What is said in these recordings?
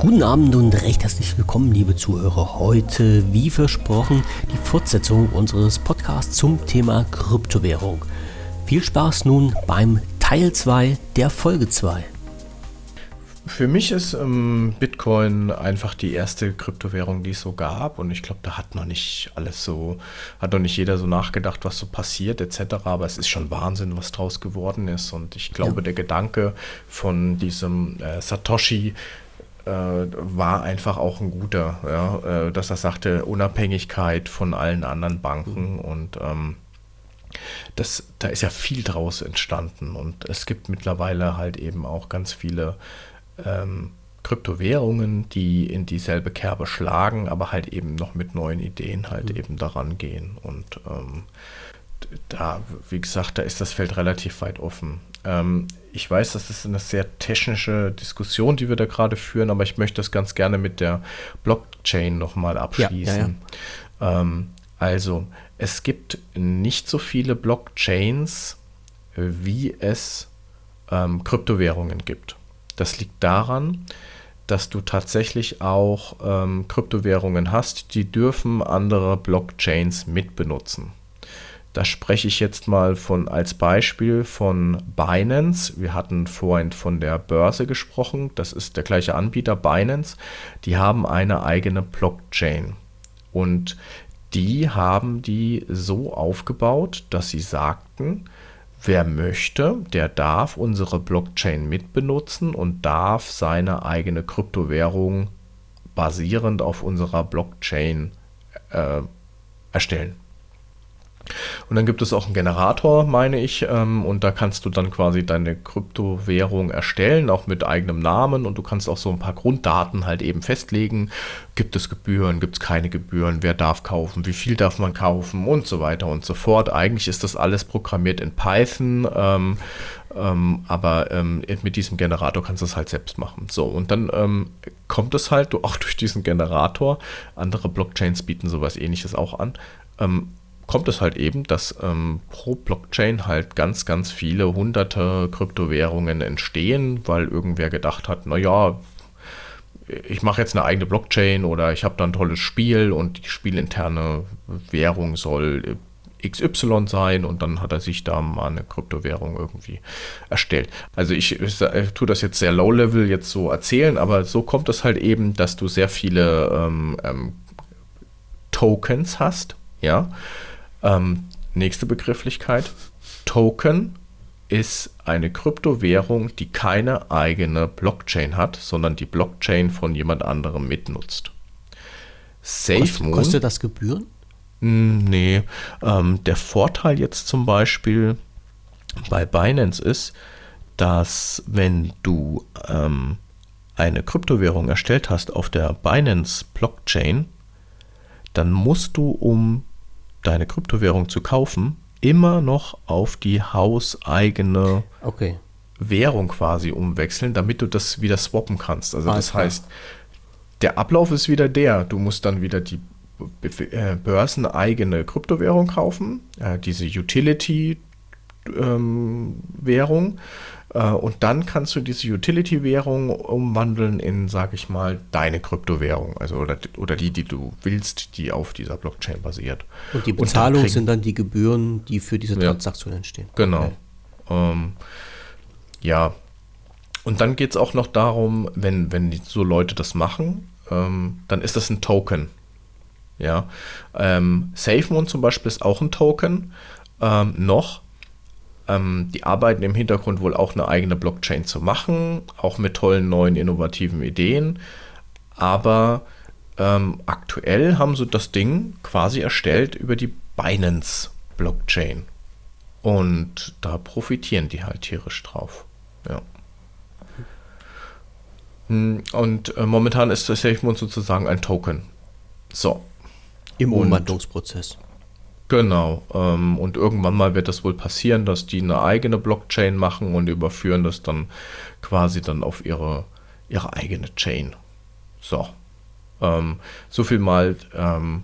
Guten Abend und recht herzlich willkommen, liebe Zuhörer. Heute, wie versprochen, die Fortsetzung unseres Podcasts zum Thema Kryptowährung. Viel Spaß nun beim Teil 2 der Folge 2. Für mich ist ähm, Bitcoin einfach die erste Kryptowährung, die es so gab. Und ich glaube, da hat noch nicht alles so, hat noch nicht jeder so nachgedacht, was so passiert etc. Aber es ist schon Wahnsinn, was draus geworden ist. Und ich glaube, ja. der Gedanke von diesem äh, Satoshi, war einfach auch ein guter, ja, äh, dass er sagte, Unabhängigkeit von allen anderen Banken mhm. und ähm, das, da ist ja viel draus entstanden und es gibt mittlerweile halt eben auch ganz viele ähm, Kryptowährungen, die in dieselbe Kerbe schlagen, aber halt eben noch mit neuen Ideen halt mhm. eben daran gehen und ähm, da, wie gesagt, da ist das Feld relativ weit offen. Ähm, ich weiß, das ist eine sehr technische Diskussion, die wir da gerade führen, aber ich möchte das ganz gerne mit der Blockchain nochmal abschließen. Ja, ja, ja. Ähm, also, es gibt nicht so viele Blockchains, wie es ähm, Kryptowährungen gibt. Das liegt daran, dass du tatsächlich auch ähm, Kryptowährungen hast, die dürfen andere Blockchains mitbenutzen. Da spreche ich jetzt mal von als Beispiel von Binance. Wir hatten vorhin von der Börse gesprochen. Das ist der gleiche Anbieter Binance. Die haben eine eigene Blockchain. Und die haben die so aufgebaut, dass sie sagten, wer möchte, der darf unsere Blockchain mitbenutzen und darf seine eigene Kryptowährung basierend auf unserer Blockchain äh, erstellen. Und dann gibt es auch einen Generator, meine ich, ähm, und da kannst du dann quasi deine Kryptowährung erstellen, auch mit eigenem Namen und du kannst auch so ein paar Grunddaten halt eben festlegen. Gibt es Gebühren, gibt es keine Gebühren, wer darf kaufen, wie viel darf man kaufen und so weiter und so fort. Eigentlich ist das alles programmiert in Python, ähm, ähm, aber ähm, mit diesem Generator kannst du es halt selbst machen. So, und dann ähm, kommt es halt auch durch diesen Generator. Andere Blockchains bieten sowas ähnliches auch an ähm, kommt es halt eben, dass ähm, pro Blockchain halt ganz, ganz viele hunderte Kryptowährungen entstehen, weil irgendwer gedacht hat, naja, ich mache jetzt eine eigene Blockchain oder ich habe da ein tolles Spiel und die spielinterne Währung soll XY sein und dann hat er sich da mal eine Kryptowährung irgendwie erstellt. Also ich, ich, ich tue das jetzt sehr low-level jetzt so erzählen, aber so kommt es halt eben, dass du sehr viele ähm, ähm, Tokens hast, ja, ähm, nächste Begrifflichkeit. Token ist eine Kryptowährung, die keine eigene Blockchain hat, sondern die Blockchain von jemand anderem mitnutzt. SafeMoon. Kostet das Gebühren? Hm, nee. Ähm, der Vorteil jetzt zum Beispiel bei Binance ist, dass wenn du ähm, eine Kryptowährung erstellt hast auf der Binance Blockchain, dann musst du, um deine Kryptowährung zu kaufen, immer noch auf die hauseigene okay. Währung quasi umwechseln, damit du das wieder swappen kannst. Also das heißt, der Ablauf ist wieder der. Du musst dann wieder die äh, börseneigene Kryptowährung kaufen, äh, diese Utility-Währung. Äh, und dann kannst du diese Utility-Währung umwandeln in, sag ich mal, deine Kryptowährung. Also oder, oder die, die du willst, die auf dieser Blockchain basiert. Und die Bezahlung und dann sind dann die Gebühren, die für diese Transaktion ja, entstehen. Genau. Okay. Ähm, ja. Und dann geht es auch noch darum, wenn, wenn so Leute das machen, ähm, dann ist das ein Token. Ja. Ähm, SafeMoon zum Beispiel ist auch ein Token. Ähm, noch, ähm, die arbeiten im Hintergrund wohl auch eine eigene Blockchain zu machen, auch mit tollen neuen innovativen Ideen. Aber ähm, aktuell haben sie das Ding quasi erstellt über die Binance Blockchain. Und da profitieren die halt tierisch drauf. Ja. Hm, und äh, momentan ist das SafeMoon sozusagen ein Token. So. Im Umwandlungsprozess. Genau. Ähm, und irgendwann mal wird das wohl passieren, dass die eine eigene Blockchain machen und überführen das dann quasi dann auf ihre, ihre eigene Chain. So. Ähm, so viel mal ähm,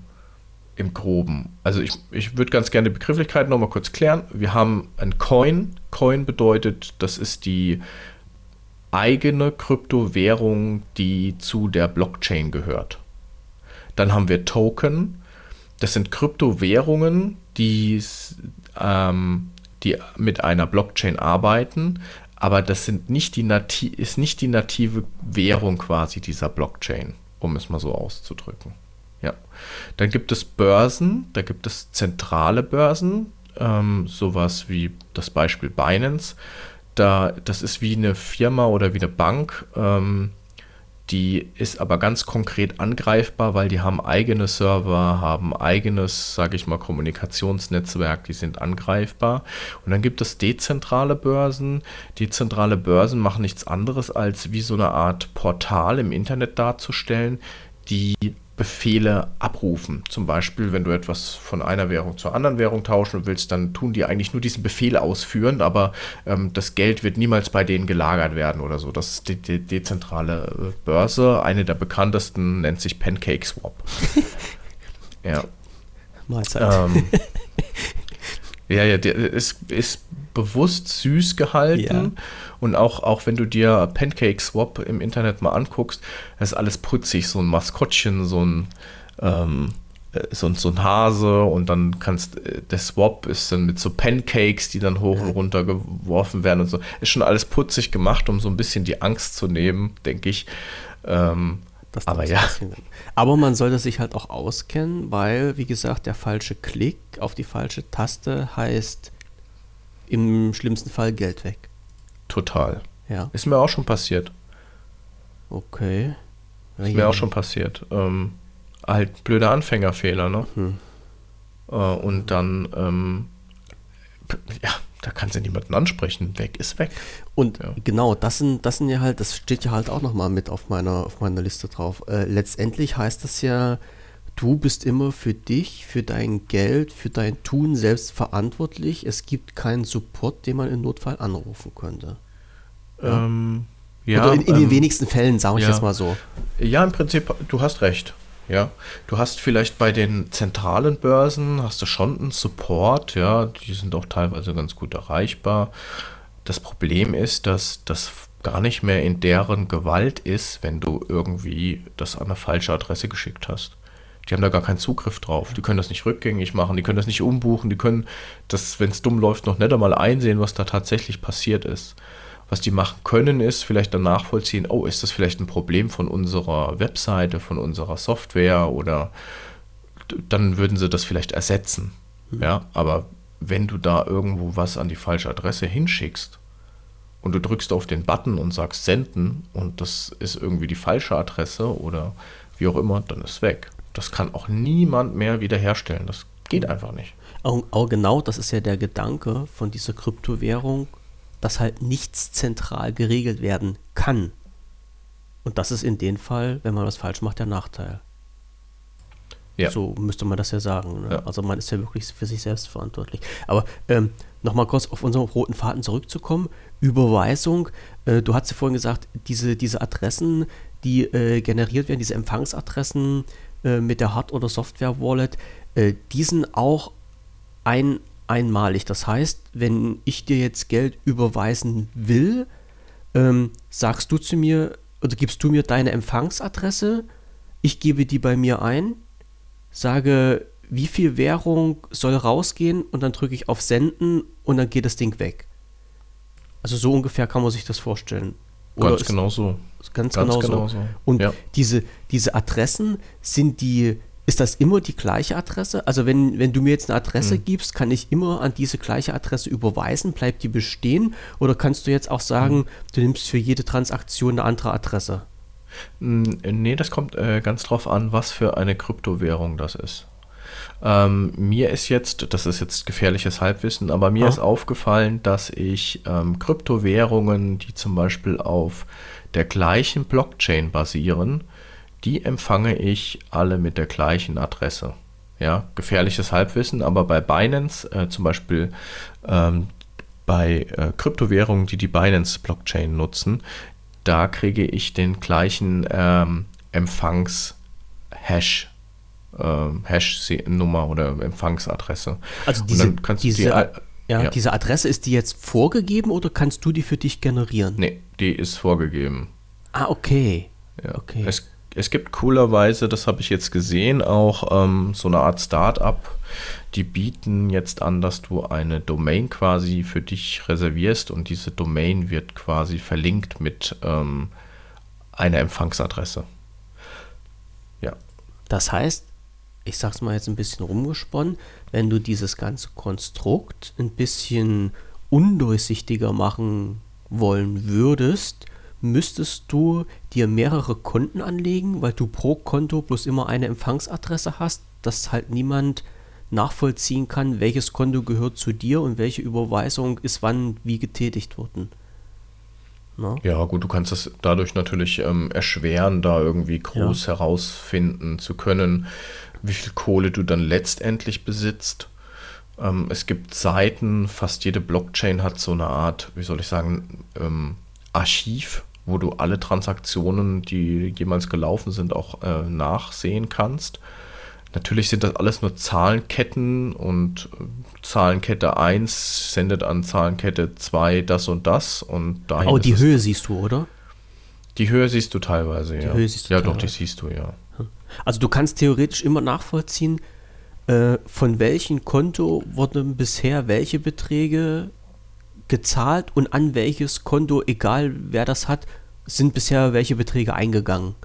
im Groben. Also ich, ich würde ganz gerne die Begrifflichkeiten nochmal kurz klären. Wir haben ein Coin. Coin bedeutet, das ist die eigene Kryptowährung, die zu der Blockchain gehört. Dann haben wir Token. Das sind Kryptowährungen, die, ähm, die mit einer Blockchain arbeiten, aber das sind nicht die nati ist nicht die native Währung quasi dieser Blockchain, um es mal so auszudrücken. Ja. Dann gibt es Börsen, da gibt es zentrale Börsen, ähm, sowas wie das Beispiel Binance. Da, das ist wie eine Firma oder wie eine Bank, ähm, die ist aber ganz konkret angreifbar, weil die haben eigene Server, haben eigenes, sage ich mal, Kommunikationsnetzwerk, die sind angreifbar. Und dann gibt es dezentrale Börsen. Dezentrale Börsen machen nichts anderes, als wie so eine Art Portal im Internet darzustellen, die Befehle abrufen. Zum Beispiel, wenn du etwas von einer Währung zur anderen Währung tauschen willst, dann tun die eigentlich nur diesen Befehl ausführen, aber ähm, das Geld wird niemals bei denen gelagert werden oder so. Das ist die, die dezentrale äh, Börse. Eine der bekanntesten nennt sich Pancake Swap. ja. Mahlzeit. Ähm, ja, ja, der ist, ist bewusst süß gehalten. Ja. Und auch, auch wenn du dir Pancake Swap im Internet mal anguckst, ist alles putzig, so ein Maskottchen, so ein, ähm, äh, so, so ein Hase und dann kannst, äh, der Swap ist dann mit so Pancakes, die dann hoch und runter geworfen werden und so. Ist schon alles putzig gemacht, um so ein bisschen die Angst zu nehmen, denke ich. Ähm, aber ja. Aber man sollte sich halt auch auskennen, weil, wie gesagt, der falsche Klick auf die falsche Taste heißt im schlimmsten Fall Geld weg. Total. Ja. Ist mir auch schon passiert. Okay. Ist mir auch schon passiert. Ähm, halt blöde Anfängerfehler, ne? Hm. Äh, und dann, ähm, ja, da kannst du niemanden ansprechen. Weg ist weg. Und ja. genau, das sind, das sind ja halt, das steht ja halt auch nochmal mit auf meiner, auf meiner Liste drauf. Äh, letztendlich heißt das ja, du bist immer für dich, für dein Geld, für dein Tun selbst verantwortlich. Es gibt keinen Support, den man im Notfall anrufen könnte. Ja. Ähm, ja Oder in, in ähm, den wenigsten Fällen, sage ich ja. jetzt mal so. Ja, im Prinzip, du hast recht. Ja, du hast vielleicht bei den zentralen Börsen hast du schon einen Support, ja, die sind auch teilweise ganz gut erreichbar. Das Problem ist, dass das gar nicht mehr in deren Gewalt ist, wenn du irgendwie das an eine falsche Adresse geschickt hast. Die haben da gar keinen Zugriff drauf. Die können das nicht rückgängig machen, die können das nicht umbuchen, die können das, wenn es dumm läuft, noch nicht einmal einsehen, was da tatsächlich passiert ist. Was die machen können, ist vielleicht dann nachvollziehen, oh, ist das vielleicht ein Problem von unserer Webseite, von unserer Software oder dann würden sie das vielleicht ersetzen. Mhm. Ja, aber wenn du da irgendwo was an die falsche Adresse hinschickst und du drückst auf den Button und sagst senden und das ist irgendwie die falsche Adresse oder wie auch immer, dann ist weg. Das kann auch niemand mehr wiederherstellen. Das geht einfach nicht. Auch genau, das ist ja der Gedanke von dieser Kryptowährung, dass halt nichts zentral geregelt werden kann. Und das ist in dem Fall, wenn man was falsch macht, der Nachteil. Ja. So müsste man das ja sagen. Ne? Ja. Also man ist ja wirklich für sich selbst verantwortlich. Aber ähm, nochmal kurz auf unseren roten Faden zurückzukommen. Überweisung, äh, du hast ja vorhin gesagt, diese, diese Adressen, die äh, generiert werden, diese Empfangsadressen, äh, mit der Hard- oder Software-Wallet, äh, die sind auch ein, einmalig. Das heißt, wenn ich dir jetzt Geld überweisen will, ähm, sagst du zu mir oder gibst du mir deine Empfangsadresse, ich gebe die bei mir ein, sage, wie viel Währung soll rausgehen und dann drücke ich auf Senden und dann geht das Ding weg. Also so ungefähr kann man sich das vorstellen. Oder ganz genau so. Ganz, ganz genau, genau so. so. Und ja. diese, diese Adressen, sind die, ist das immer die gleiche Adresse? Also wenn, wenn du mir jetzt eine Adresse hm. gibst, kann ich immer an diese gleiche Adresse überweisen? Bleibt die bestehen? Oder kannst du jetzt auch sagen, hm. du nimmst für jede Transaktion eine andere Adresse? Nee, das kommt äh, ganz drauf an, was für eine Kryptowährung das ist. Ähm, mir ist jetzt, das ist jetzt gefährliches Halbwissen, aber mir oh. ist aufgefallen, dass ich ähm, Kryptowährungen, die zum Beispiel auf der gleichen Blockchain basieren, die empfange ich alle mit der gleichen Adresse. Ja, gefährliches Halbwissen, aber bei Binance äh, zum Beispiel ähm, bei äh, Kryptowährungen, die die Binance-Blockchain nutzen, da kriege ich den gleichen ähm, Empfangs-Hash ähm, Hash-Nummer oder Empfangsadresse. Also diese, diese, Ja, ja, diese Adresse, ist die jetzt vorgegeben oder kannst du die für dich generieren? Nee, die ist vorgegeben. Ah, okay. Ja. okay. Es, es gibt coolerweise, das habe ich jetzt gesehen, auch ähm, so eine Art Start-up, die bieten jetzt an, dass du eine Domain quasi für dich reservierst und diese Domain wird quasi verlinkt mit ähm, einer Empfangsadresse. Ja. Das heißt, ich sag's mal jetzt ein bisschen rumgesponnen, wenn du dieses ganze Konstrukt ein bisschen undurchsichtiger machen wollen würdest, müsstest du dir mehrere Konten anlegen, weil du pro Konto bloß immer eine Empfangsadresse hast, dass halt niemand nachvollziehen kann, welches Konto gehört zu dir und welche Überweisung ist wann wie getätigt worden. Na? Ja, gut, du kannst das dadurch natürlich ähm, erschweren, da irgendwie groß ja. herausfinden zu können, wie viel Kohle du dann letztendlich besitzt. Ähm, es gibt Seiten, fast jede Blockchain hat so eine Art, wie soll ich sagen, ähm, Archiv, wo du alle Transaktionen, die jemals gelaufen sind, auch äh, nachsehen kannst. Natürlich sind das alles nur Zahlenketten und äh, Zahlenkette 1 sendet an Zahlenkette 2 das und das und dahin Oh, die Höhe siehst du, oder? Die Höhe siehst du teilweise, die ja. Höhe siehst du ja, teilweise. doch, die siehst du, ja. Also du kannst theoretisch immer nachvollziehen, äh, von welchem Konto wurden bisher welche Beträge gezahlt und an welches Konto, egal wer das hat, sind bisher welche Beträge eingegangen.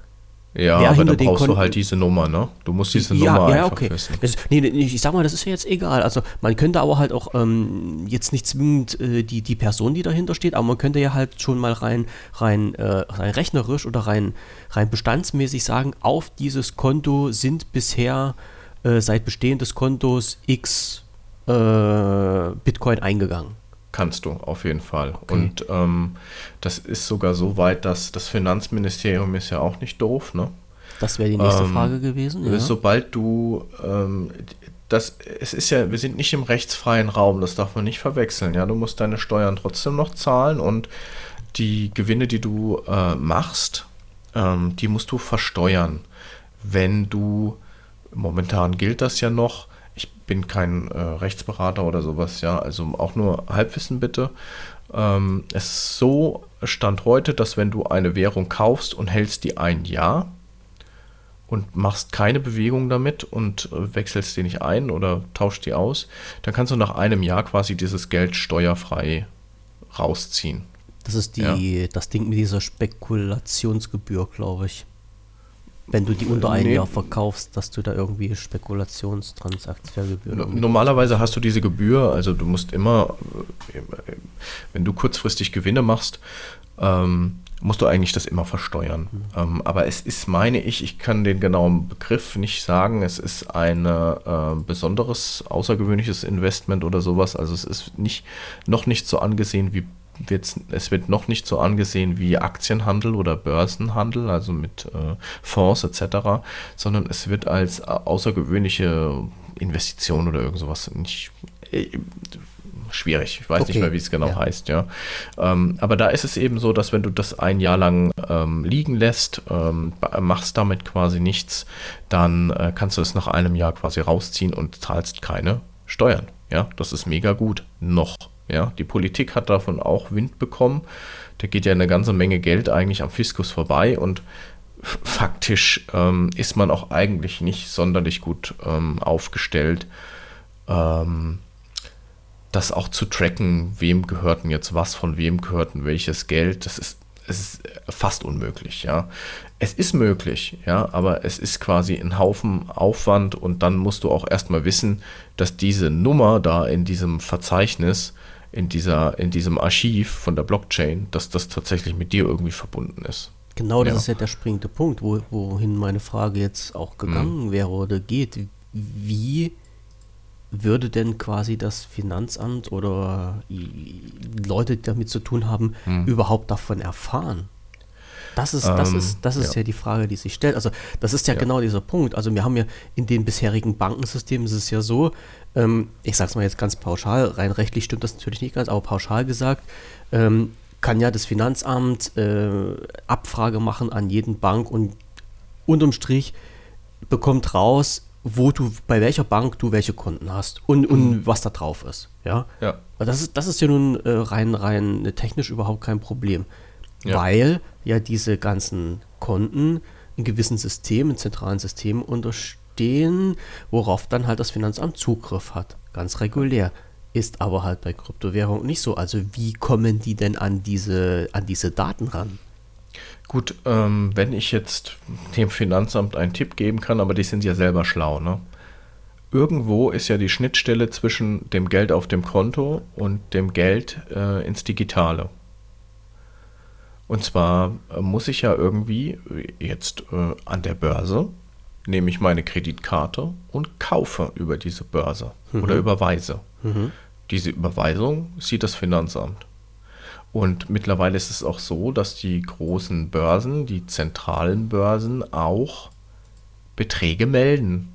Ja, aber dann brauchst du halt diese Nummer, ne? Du musst diese ja, Nummer ja, einfach okay. wissen. Das, nee, ich sag mal, das ist ja jetzt egal. Also man könnte aber halt auch ähm, jetzt nicht zwingend äh, die, die Person, die dahinter steht, aber man könnte ja halt schon mal rein, rein, äh, rein rechnerisch oder rein, rein bestandsmäßig sagen, auf dieses Konto sind bisher äh, seit Bestehen des Kontos X äh, Bitcoin eingegangen. Kannst du, auf jeden Fall. Okay. Und ähm, das ist sogar so weit, dass das Finanzministerium ist ja auch nicht doof, ne? Das wäre die nächste ähm, Frage gewesen. Ja. Sobald du ähm, das, es ist ja, wir sind nicht im rechtsfreien Raum, das darf man nicht verwechseln. Ja, du musst deine Steuern trotzdem noch zahlen und die Gewinne, die du äh, machst, ähm, die musst du versteuern. Wenn du, momentan gilt das ja noch, bin kein äh, Rechtsberater oder sowas, ja, also auch nur Halbwissen bitte. Ähm, es ist so Stand heute, dass wenn du eine Währung kaufst und hältst die ein Jahr und machst keine Bewegung damit und äh, wechselst die nicht ein oder tauscht die aus, dann kannst du nach einem Jahr quasi dieses Geld steuerfrei rausziehen. Das ist die, ja. das Ding mit dieser Spekulationsgebühr, glaube ich wenn du die unter einem nee. Jahr verkaufst, dass du da irgendwie Spekulationstransaktionsgebühren. Normalerweise hast du diese Gebühr, also du musst immer, wenn du kurzfristig Gewinne machst, ähm, musst du eigentlich das immer versteuern. Mhm. Ähm, aber es ist, meine ich, ich kann den genauen Begriff nicht sagen, es ist ein äh, besonderes, außergewöhnliches Investment oder sowas. Also es ist nicht, noch nicht so angesehen wie wird's, es wird noch nicht so angesehen wie Aktienhandel oder Börsenhandel, also mit äh, Fonds etc., sondern es wird als äh, außergewöhnliche Investition oder irgend sowas nicht äh, schwierig. Ich weiß okay. nicht mehr, wie es genau ja. heißt, ja. Ähm, aber da ist es eben so, dass wenn du das ein Jahr lang ähm, liegen lässt, ähm, machst damit quasi nichts, dann äh, kannst du es nach einem Jahr quasi rausziehen und zahlst keine Steuern. Ja, das ist mega gut. Noch. Ja, die Politik hat davon auch Wind bekommen. Da geht ja eine ganze Menge Geld eigentlich am Fiskus vorbei und faktisch ähm, ist man auch eigentlich nicht sonderlich gut ähm, aufgestellt, ähm, das auch zu tracken, wem gehört denn jetzt was, von wem gehört denn welches Geld. Das ist, es ist fast unmöglich, ja. Es ist möglich, ja, aber es ist quasi ein Haufen Aufwand und dann musst du auch erstmal wissen, dass diese Nummer da in diesem Verzeichnis in, dieser, in diesem Archiv von der Blockchain, dass das tatsächlich mit dir irgendwie verbunden ist. Genau, das ja. ist ja der springende Punkt, wo, wohin meine Frage jetzt auch gegangen mhm. wäre oder geht. Wie würde denn quasi das Finanzamt oder Leute, die damit zu tun haben, mhm. überhaupt davon erfahren? Das ist, das ähm, ist, das ist ja. ja. die Frage, die sich stellt. Also, das ist ja, ja, genau dieser Punkt. Also, wir haben ja in den bisherigen Bankensystemen ist es ja so, ähm, ich sage es mal jetzt ganz pauschal, rein rechtlich stimmt das natürlich nicht ganz, aber pauschal gesagt, ähm, kann ja das Finanzamt äh, Abfrage machen an jeden Bank und unterm Strich bekommt raus, wo du, bei welcher Bank du welche Konten hast und, und Mhm. was da drauf ist. Ja. Ja. Aber Das ist, das ist ja nun äh, rein, rein technisch überhaupt kein Problem. Ja. Weil ja diese ganzen Konten in gewissen Systemen, in zentralen Systemen unterstehen, worauf dann halt das Finanzamt Zugriff hat. Ganz regulär. Ist aber halt bei Kryptowährungen nicht so. Also wie kommen die denn an diese, an diese Daten ran? Gut, ähm, wenn ich jetzt dem Finanzamt einen Tipp geben kann, aber die sind ja selber schlau, ne? Irgendwo ist ja die Schnittstelle zwischen dem Geld auf dem Konto und dem Geld äh, ins Digitale. Und zwar äh, muss ich ja irgendwie jetzt äh, an der Börse, nehme ich meine Kreditkarte und kaufe über diese Börse oder überweise. Diese Überweisung sieht das Finanzamt. Und mittlerweile ist es auch so, dass die großen Börsen, die zentralen Börsen auch Beträge melden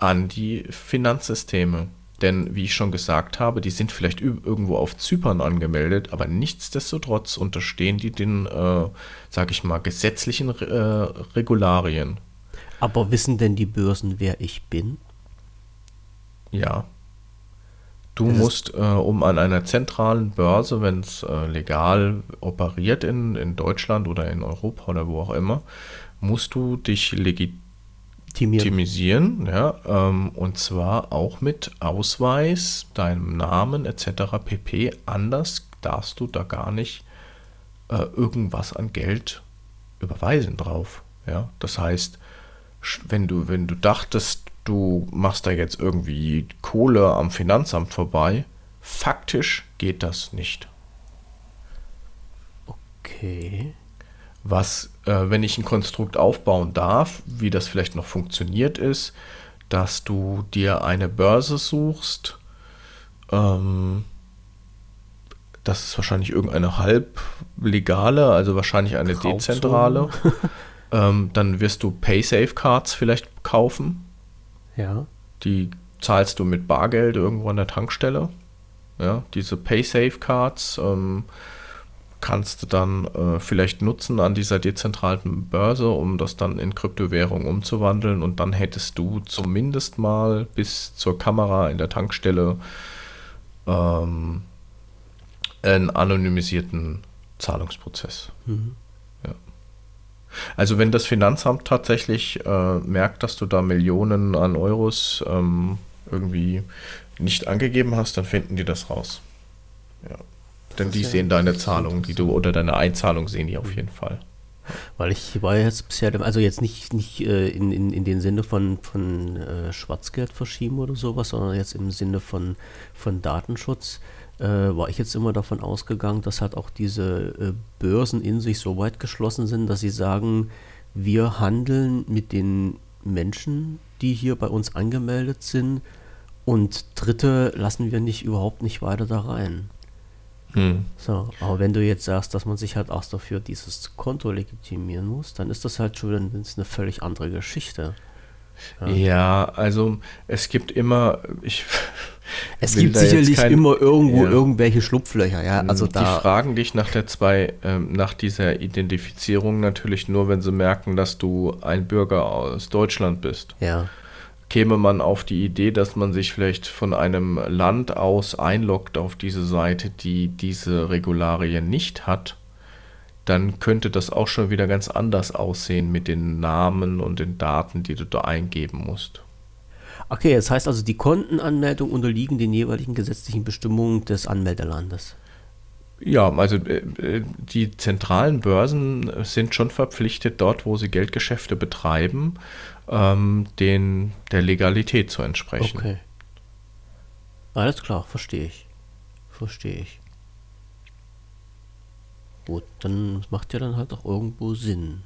an die Finanzsysteme. Denn wie ich schon gesagt habe, die sind vielleicht irgendwo auf Zypern angemeldet, aber nichtsdestotrotz unterstehen die den, äh, sag ich mal, gesetzlichen äh, Regularien. Aber wissen denn die Börsen, wer ich bin? Ja. Du Das musst, äh, um an einer zentralen Börse, wenn es äh, legal operiert in, in Deutschland oder in Europa oder wo auch immer, musst du dich Timieren. legitimisieren, ja, ähm, und zwar auch mit Ausweis, deinem Namen etc. pp. Anders darfst du da gar nicht äh, irgendwas an Geld überweisen drauf. Ja, das heißt, wenn du, wenn du dachtest, du machst da jetzt irgendwie Kohle am Finanzamt vorbei, faktisch geht das nicht. Okay. Was, äh, wenn ich ein Konstrukt aufbauen darf, wie das vielleicht noch funktioniert ist, dass du dir eine Börse suchst, ähm, das ist wahrscheinlich irgendeine halblegale, also wahrscheinlich eine Grauzone. dezentrale. ähm, dann wirst du Paysafe-Cards vielleicht kaufen. Ja. Die zahlst du mit Bargeld irgendwo an der Tankstelle. Ja, diese Paysafe-Cards ähm, kannst du dann äh, vielleicht nutzen an dieser dezentralen Börse, um das dann in Kryptowährung umzuwandeln und dann hättest du zumindest mal bis zur Kamera in der Tankstelle ähm, einen anonymisierten Zahlungsprozess. Ja. Also wenn das Finanzamt tatsächlich äh, merkt, dass du da Millionen an Euros ähm, irgendwie nicht angegeben hast, dann finden die das raus. Ja. Denn die sehen deine Zahlung, die du oder deine Einzahlung sehen die auf jeden Fall. Weil ich war jetzt bisher, also jetzt nicht, nicht äh, in, in, in den Sinne von, von äh, Schwarzgeld verschieben oder sowas, sondern jetzt im Sinne von, von Datenschutz, äh, war ich jetzt immer davon ausgegangen, dass halt auch diese äh, Börsen in sich so weit geschlossen sind, dass sie sagen, wir handeln mit den Menschen, die hier bei uns angemeldet sind und Dritte lassen wir nicht überhaupt nicht weiter da rein. Hm. So, aber wenn du jetzt sagst, dass man sich halt auch dafür dieses Konto legitimieren muss, dann ist das halt schon eine völlig andere Geschichte. Ja. also es gibt immer, ich Es gibt sicherlich kein- immer irgendwo Ja. irgendwelche Schlupflöcher, ja. Also die da. fragen dich nach der zwei, ähm, nach dieser Identifizierung natürlich nur, wenn sie merken, dass du ein Bürger aus Deutschland bist. Ja. Käme man auf die Idee, dass man sich vielleicht von einem Land aus einloggt auf diese Seite, die diese Regularien nicht hat, dann könnte das auch schon wieder ganz anders aussehen mit den Namen und den Daten, die du da eingeben musst. Okay, das heißt also, die Kontenanmeldung unterliegen den jeweiligen gesetzlichen Bestimmungen des Anmeldelandes. Ja, also äh, äh, die zentralen Börsen sind schon verpflichtet, dort, wo sie Geldgeschäfte betreiben, ähm, den, der Legalität zu entsprechen. Okay. Alles klar, verstehe ich. Verstehe ich. Gut, dann macht ja dann halt auch irgendwo Sinn.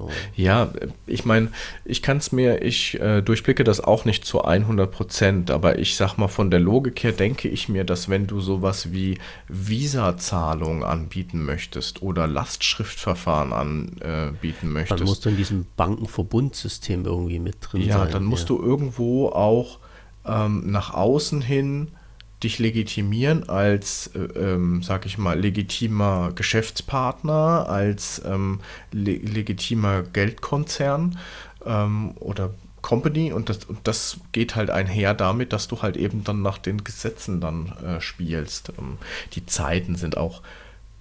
So. Ja, ich meine, ich kann es mir, ich äh, durchblicke das auch nicht zu 100 Prozent, aber ich sag mal, von der Logik her denke ich mir, dass wenn du sowas wie Visa-Zahlung anbieten möchtest oder Lastschriftverfahren anbieten Dann möchtest, musst du in diesem Bankenverbundsystem irgendwie mit drin ja, sein. dann musst du irgendwo auch ähm, nach außen hin dich legitimieren als, äh, ähm, sag ich mal, legitimer Geschäftspartner, als ähm, le legitimer Geldkonzern ähm, oder Company und das, und das geht halt einher damit, dass du halt eben dann nach den Gesetzen dann äh, spielst. Ähm, die Zeiten sind auch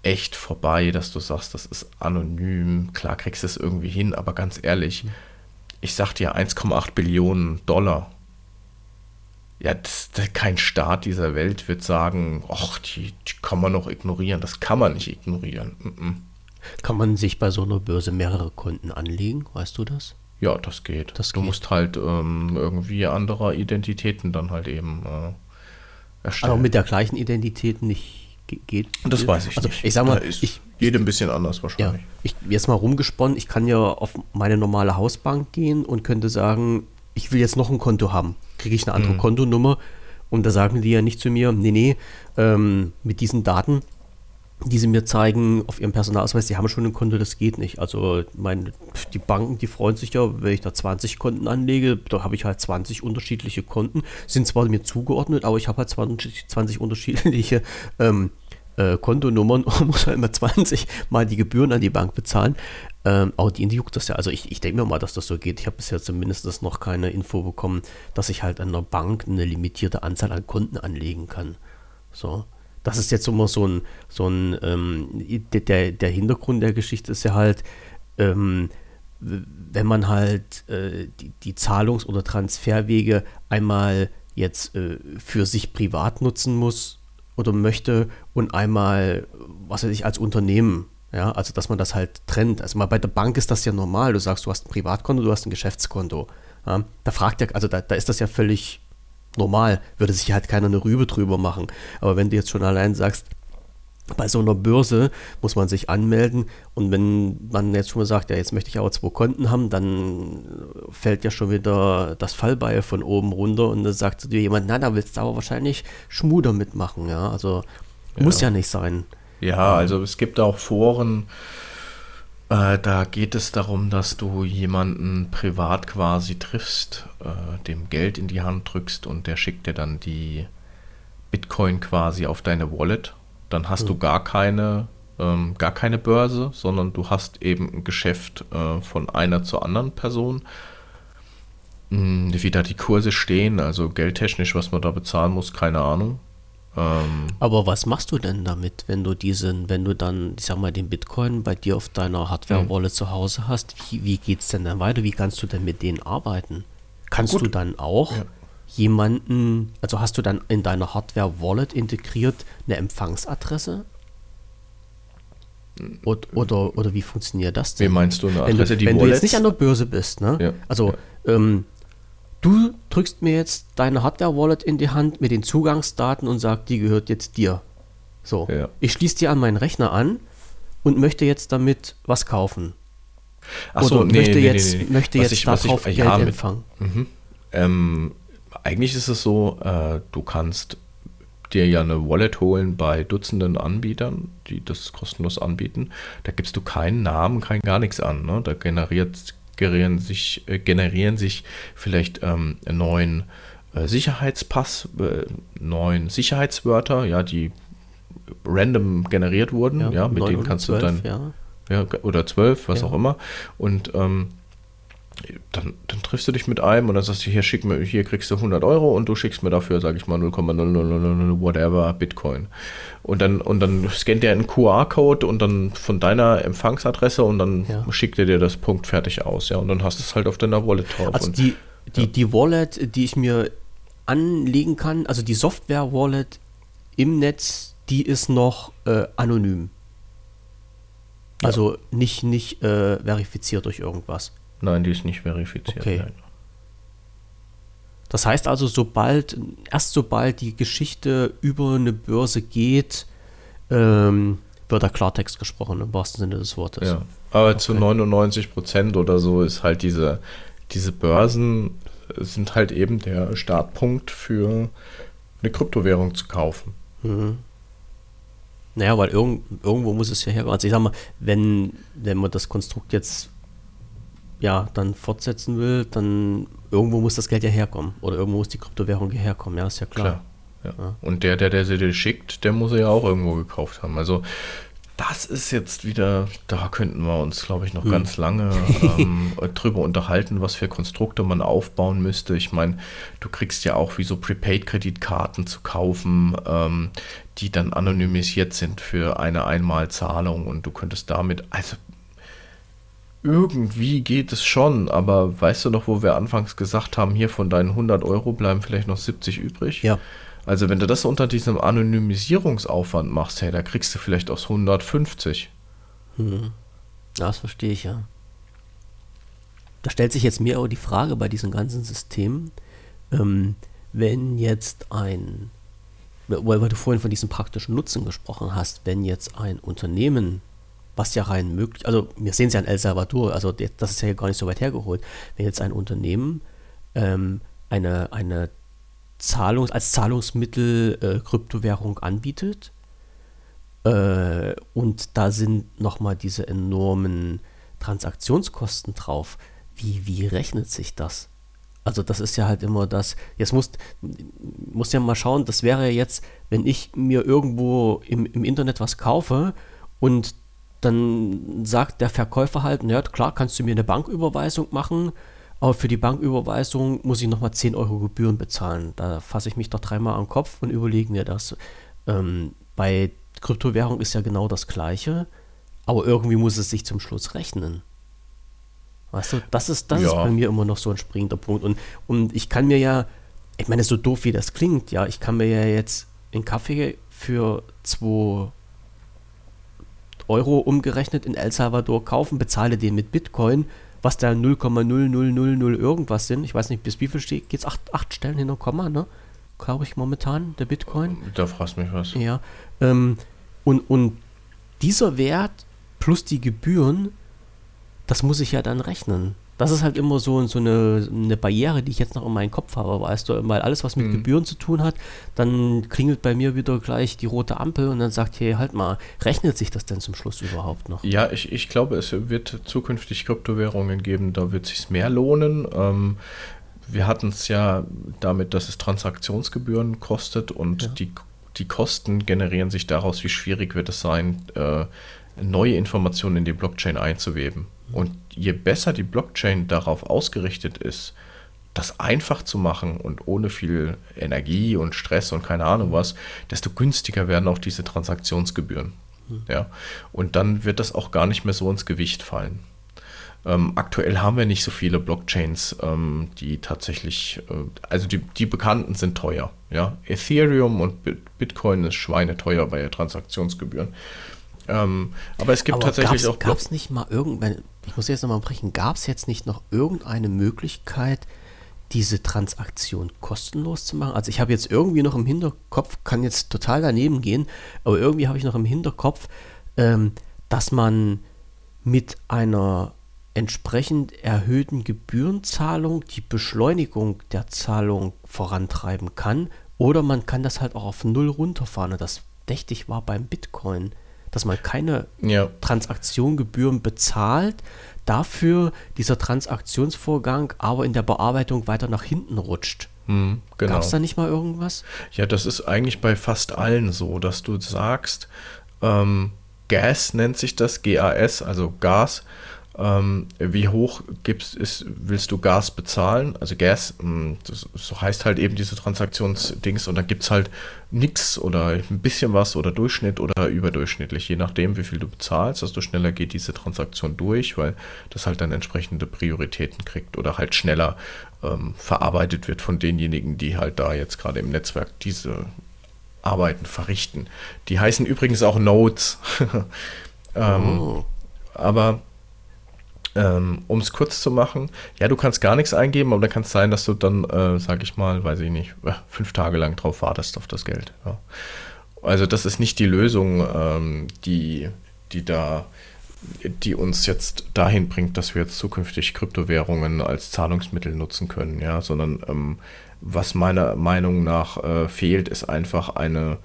echt vorbei, dass du sagst, das ist anonym. Klar kriegst du es irgendwie hin, aber ganz ehrlich, ich sag dir 1,8 Billionen Dollar. Ja, das, das, kein Staat dieser Welt wird sagen, ach, die, die, kann man noch ignorieren. Das kann man nicht ignorieren. Mm -mm. Kann man sich bei so einer Börse mehrere Konten anlegen? Weißt du das? Ja, das geht. Das du geht. musst halt ähm, irgendwie andere Identitäten dann halt eben äh, erstellen. Aber mit der gleichen Identität nicht ge- geht. das weiß ich also, nicht. Ich sag mal, ich, jedem ein bisschen anders ja, wahrscheinlich. ich jetzt mal rumgesponnen, ich kann ja auf meine normale Hausbank gehen und könnte sagen, ich will jetzt noch ein Konto haben. Kriege ich eine andere Mhm. Kontonummer und da sagen die ja nicht zu mir, nee, nee, ähm, mit diesen Daten, die sie mir zeigen auf ihrem Personalausweis, die haben schon ein Konto, das geht nicht. Also mein, die Banken, die freuen sich ja, wenn ich da 20 Konten anlege, da habe ich halt 20 unterschiedliche Konten, sind zwar mir zugeordnet, aber ich habe halt 20, 20 unterschiedliche ähm, äh, Kontonummern und muss halt immer 20 mal die Gebühren an die Bank bezahlen. Ähm, aber die juckt das ja. Also ich, ich denke mir mal, dass das so geht. Ich habe bisher zumindest noch keine Info bekommen, dass ich halt an der Bank eine limitierte Anzahl an Konten anlegen kann. So. Das ist jetzt immer so ein, so ein ähm, der, der Hintergrund der Geschichte ist ja halt, ähm, wenn man halt äh, die, die Zahlungs- oder Transferwege einmal jetzt äh, für sich privat nutzen muss oder möchte und einmal, was weiß ich, als Unternehmen. Ja, also dass man das halt trennt. Also mal bei der Bank ist das ja normal. Du sagst, du hast ein Privatkonto, du hast ein Geschäftskonto. Ja, da fragt er, also da, da ist das ja völlig normal. Würde sich halt keiner eine Rübe drüber machen. Aber wenn du jetzt schon allein sagst, bei so einer Börse muss man sich anmelden und wenn man jetzt schon mal sagt, ja, jetzt möchte ich aber zwei Konten haben, dann fällt ja schon wieder das Fallbeil von oben runter und dann sagt dir jemand, na, da willst du aber wahrscheinlich Schmuder mitmachen, ja, also muss ja nicht sein. Ja, also es gibt auch Foren, äh, da geht es darum, dass du jemanden privat quasi triffst, äh, dem Geld in die Hand drückst und der schickt dir dann die Bitcoin quasi auf deine Wallet. Dann hast du gar keine, ähm, gar keine Börse, sondern du hast eben ein Geschäft äh, von einer zur anderen Person. Hm, Wie da die Kurse stehen, also geldtechnisch, was man da bezahlen muss, keine Ahnung. Ähm, Aber was machst du denn damit, wenn du diesen, wenn du dann, ich sag mal, den Bitcoin bei dir auf deiner Hardware-Wallet zu Hause hast, wie, wie geht es denn dann weiter? Wie kannst du denn mit denen arbeiten? Kannst Gut. du dann auch Ja. Jemanden, also hast du dann in deiner Hardware-Wallet integriert eine Empfangsadresse? Oder, oder, oder wie funktioniert das denn? Wie meinst du eine wenn Adresse? du, Die wenn du jetzt nicht an der Börse bist, ne? Ja. Also, ähm, du drückst mir jetzt deine Hardware-Wallet in die Hand mit den Zugangsdaten und sagst, die gehört jetzt dir. So, Ja. ich schließe die an meinen Rechner an und möchte jetzt damit was kaufen. Ach so, oder nee, möchte nee, nee, jetzt, nee. möchte Was jetzt ich- was ich- darauf ja, Geld mit- empfangen. Mhm. Ähm, eigentlich ist es so, äh, du kannst dir ja eine Wallet holen bei Dutzenden Anbietern, die das kostenlos anbieten. Da gibst du keinen Namen, kein gar nichts an. Ne? Da generiert, generieren, sich, äh, generieren sich vielleicht ähm, neuen äh, Sicherheitspass, äh, neuen Sicherheitswörter, ja, die random generiert wurden, ja, mit neun denen kannst zwölf, du dann ja. ja, oder zwölf, was Ja. auch immer. Und ähm, dann, dann triffst du dich mit einem und dann sagst du, hier, schick mir, hier kriegst du 100 Euro und du schickst mir dafür, sage ich mal, 0,0000 whatever Bitcoin. Und dann, und dann scannt er einen QR-Code und dann von deiner Empfangsadresse und dann Ja. schickt er dir das Punkt fertig aus. Ja, und dann hast du es halt auf deiner Wallet drauf. Also die, die, die Wallet, die ich mir anlegen kann, also die Software-Wallet im Netz, die ist noch äh, anonym. Also nicht, nicht äh, verifiziert durch irgendwas. Nein, die ist nicht verifiziert. Okay. Nein. Das heißt also, sobald, erst sobald die Geschichte über eine Börse geht, ähm, wird da Klartext gesprochen, im wahrsten Sinne des Wortes. Ja, aber zu 99 Prozent oder so ist halt diese, diese Börsen sind halt eben der Startpunkt für eine Kryptowährung zu kaufen. Naja, weil irgend, irgendwo muss es ja herkommen. Also ich sag mal, wenn, wenn man das Konstrukt jetzt ja dann fortsetzen will, dann irgendwo muss das Geld ja herkommen. Oder irgendwo muss die Kryptowährung ja herkommen, ja, ist ja klar. Klar. Ja. Und der, der, der sie dir schickt, der muss sie ja auch irgendwo gekauft haben. Also das ist jetzt wieder, da könnten wir uns, glaube ich, noch hm. ganz lange ähm, drüber unterhalten, was für Konstrukte man aufbauen müsste. Ich meine, du kriegst ja auch wie so Prepaid-Kreditkarten zu kaufen, ähm, die dann anonymisiert sind für eine Einmalzahlung und du könntest damit, also irgendwie geht es schon, aber weißt du noch, wo wir anfangs gesagt haben, hier von deinen 100 Euro bleiben vielleicht noch 70 übrig? Ja. Also wenn du das unter diesem Anonymisierungsaufwand machst, hey, da kriegst du vielleicht aus 150. Hm. Das verstehe ich ja. Da stellt sich jetzt mir aber die Frage bei diesem ganzen System, ähm, wenn jetzt ein, weil, weil du vorhin von diesem praktischen Nutzen gesprochen hast, wenn jetzt ein Unternehmen was ja rein möglich, also wir sehen es ja in El Salvador, also das ist ja gar nicht so weit hergeholt, wenn jetzt ein Unternehmen ähm, eine, eine Zahlungs-, als Zahlungsmittel äh, Kryptowährung anbietet äh, und da sind nochmal diese enormen Transaktionskosten drauf, wie, wie rechnet sich das? Also das ist ja halt immer das, jetzt musst, musst ja mal schauen, das wäre jetzt, wenn ich mir irgendwo im, im Internet was kaufe und dann sagt der Verkäufer halt, ja klar, kannst du mir eine Banküberweisung machen, aber für die Banküberweisung muss ich nochmal 10 Euro Gebühren bezahlen. Da fasse ich mich doch dreimal am Kopf und überlege mir das. Ähm, bei Kryptowährung ist ja genau das Gleiche, aber irgendwie muss es sich zum Schluss rechnen. Weißt du, das ist, das ja. ist bei mir immer noch so ein springender Punkt. Und, und ich kann mir ja, ich meine, so doof wie das klingt, ja, ich kann mir ja jetzt einen Kaffee für 2 Euro umgerechnet in El Salvador kaufen, bezahle den mit Bitcoin, was da 0,0000 irgendwas sind. Ich weiß nicht, bis wie viel steht. Geht es acht, acht Stellen hinter Komma, ne? Glaube ich momentan, der Bitcoin. Da fragst mich was. Ja. Ähm, und, und dieser Wert plus die Gebühren, das muss ich ja dann rechnen das ist halt immer so, so eine, eine Barriere, die ich jetzt noch in meinem Kopf habe, weißt du, weil alles, was mit mhm. Gebühren zu tun hat, dann klingelt bei mir wieder gleich die rote Ampel und dann sagt, hey, halt mal, rechnet sich das denn zum Schluss überhaupt noch? Ja, ich, ich glaube, es wird zukünftig Kryptowährungen geben, da wird es sich mehr lohnen. Ähm, wir hatten es ja damit, dass es Transaktionsgebühren kostet und ja. die, die Kosten generieren sich daraus, wie schwierig wird es sein, äh, neue Informationen in die Blockchain einzuweben. Und je besser die Blockchain darauf ausgerichtet ist, das einfach zu machen und ohne viel Energie und Stress und keine Ahnung was, desto günstiger werden auch diese Transaktionsgebühren. Mhm. Ja? Und dann wird das auch gar nicht mehr so ins Gewicht fallen. Ähm, aktuell haben wir nicht so viele Blockchains, ähm, die tatsächlich, äh, also die, die bekannten sind teuer. Ja? Ethereum und Bitcoin ist schweineteuer bei Transaktionsgebühren. Ähm, aber es gibt aber tatsächlich auch. Gab es nicht mal irgendwann, ich muss jetzt nochmal brechen, gab es jetzt nicht noch irgendeine Möglichkeit, diese Transaktion kostenlos zu machen? Also ich habe jetzt irgendwie noch im Hinterkopf, kann jetzt total daneben gehen, aber irgendwie habe ich noch im Hinterkopf, ähm, dass man mit einer entsprechend erhöhten Gebührenzahlung die Beschleunigung der Zahlung vorantreiben kann. Oder man kann das halt auch auf Null runterfahren. Und das dächte ich war beim Bitcoin dass man keine ja. Transaktiongebühren bezahlt, dafür dieser Transaktionsvorgang aber in der Bearbeitung weiter nach hinten rutscht. Hm, genau. Gab es da nicht mal irgendwas? Ja, das ist eigentlich bei fast allen so, dass du sagst, ähm, Gas nennt sich das, GAS, also Gas, ähm, wie hoch gibst, ist, willst du Gas bezahlen? Also Gas, hm, das so heißt halt eben diese Transaktionsdings und dann gibt es halt nichts oder ein bisschen was oder Durchschnitt oder überdurchschnittlich, je nachdem, wie viel du bezahlst, desto schneller geht diese Transaktion durch, weil das halt dann entsprechende Prioritäten kriegt oder halt schneller ähm, verarbeitet wird von denjenigen, die halt da jetzt gerade im Netzwerk diese Arbeiten verrichten. Die heißen übrigens auch Nodes. ähm, oh. Aber ähm, um es kurz zu machen, ja, du kannst gar nichts eingeben, aber dann kann es sein, dass du dann, äh, sag ich mal, weiß ich nicht, äh, fünf Tage lang drauf wartest auf das Geld. Ja. Also das ist nicht die Lösung, ähm, die, die da, die uns jetzt dahin bringt, dass wir jetzt zukünftig Kryptowährungen als Zahlungsmittel nutzen können, ja, sondern ähm, was meiner Meinung nach äh, fehlt, ist einfach eine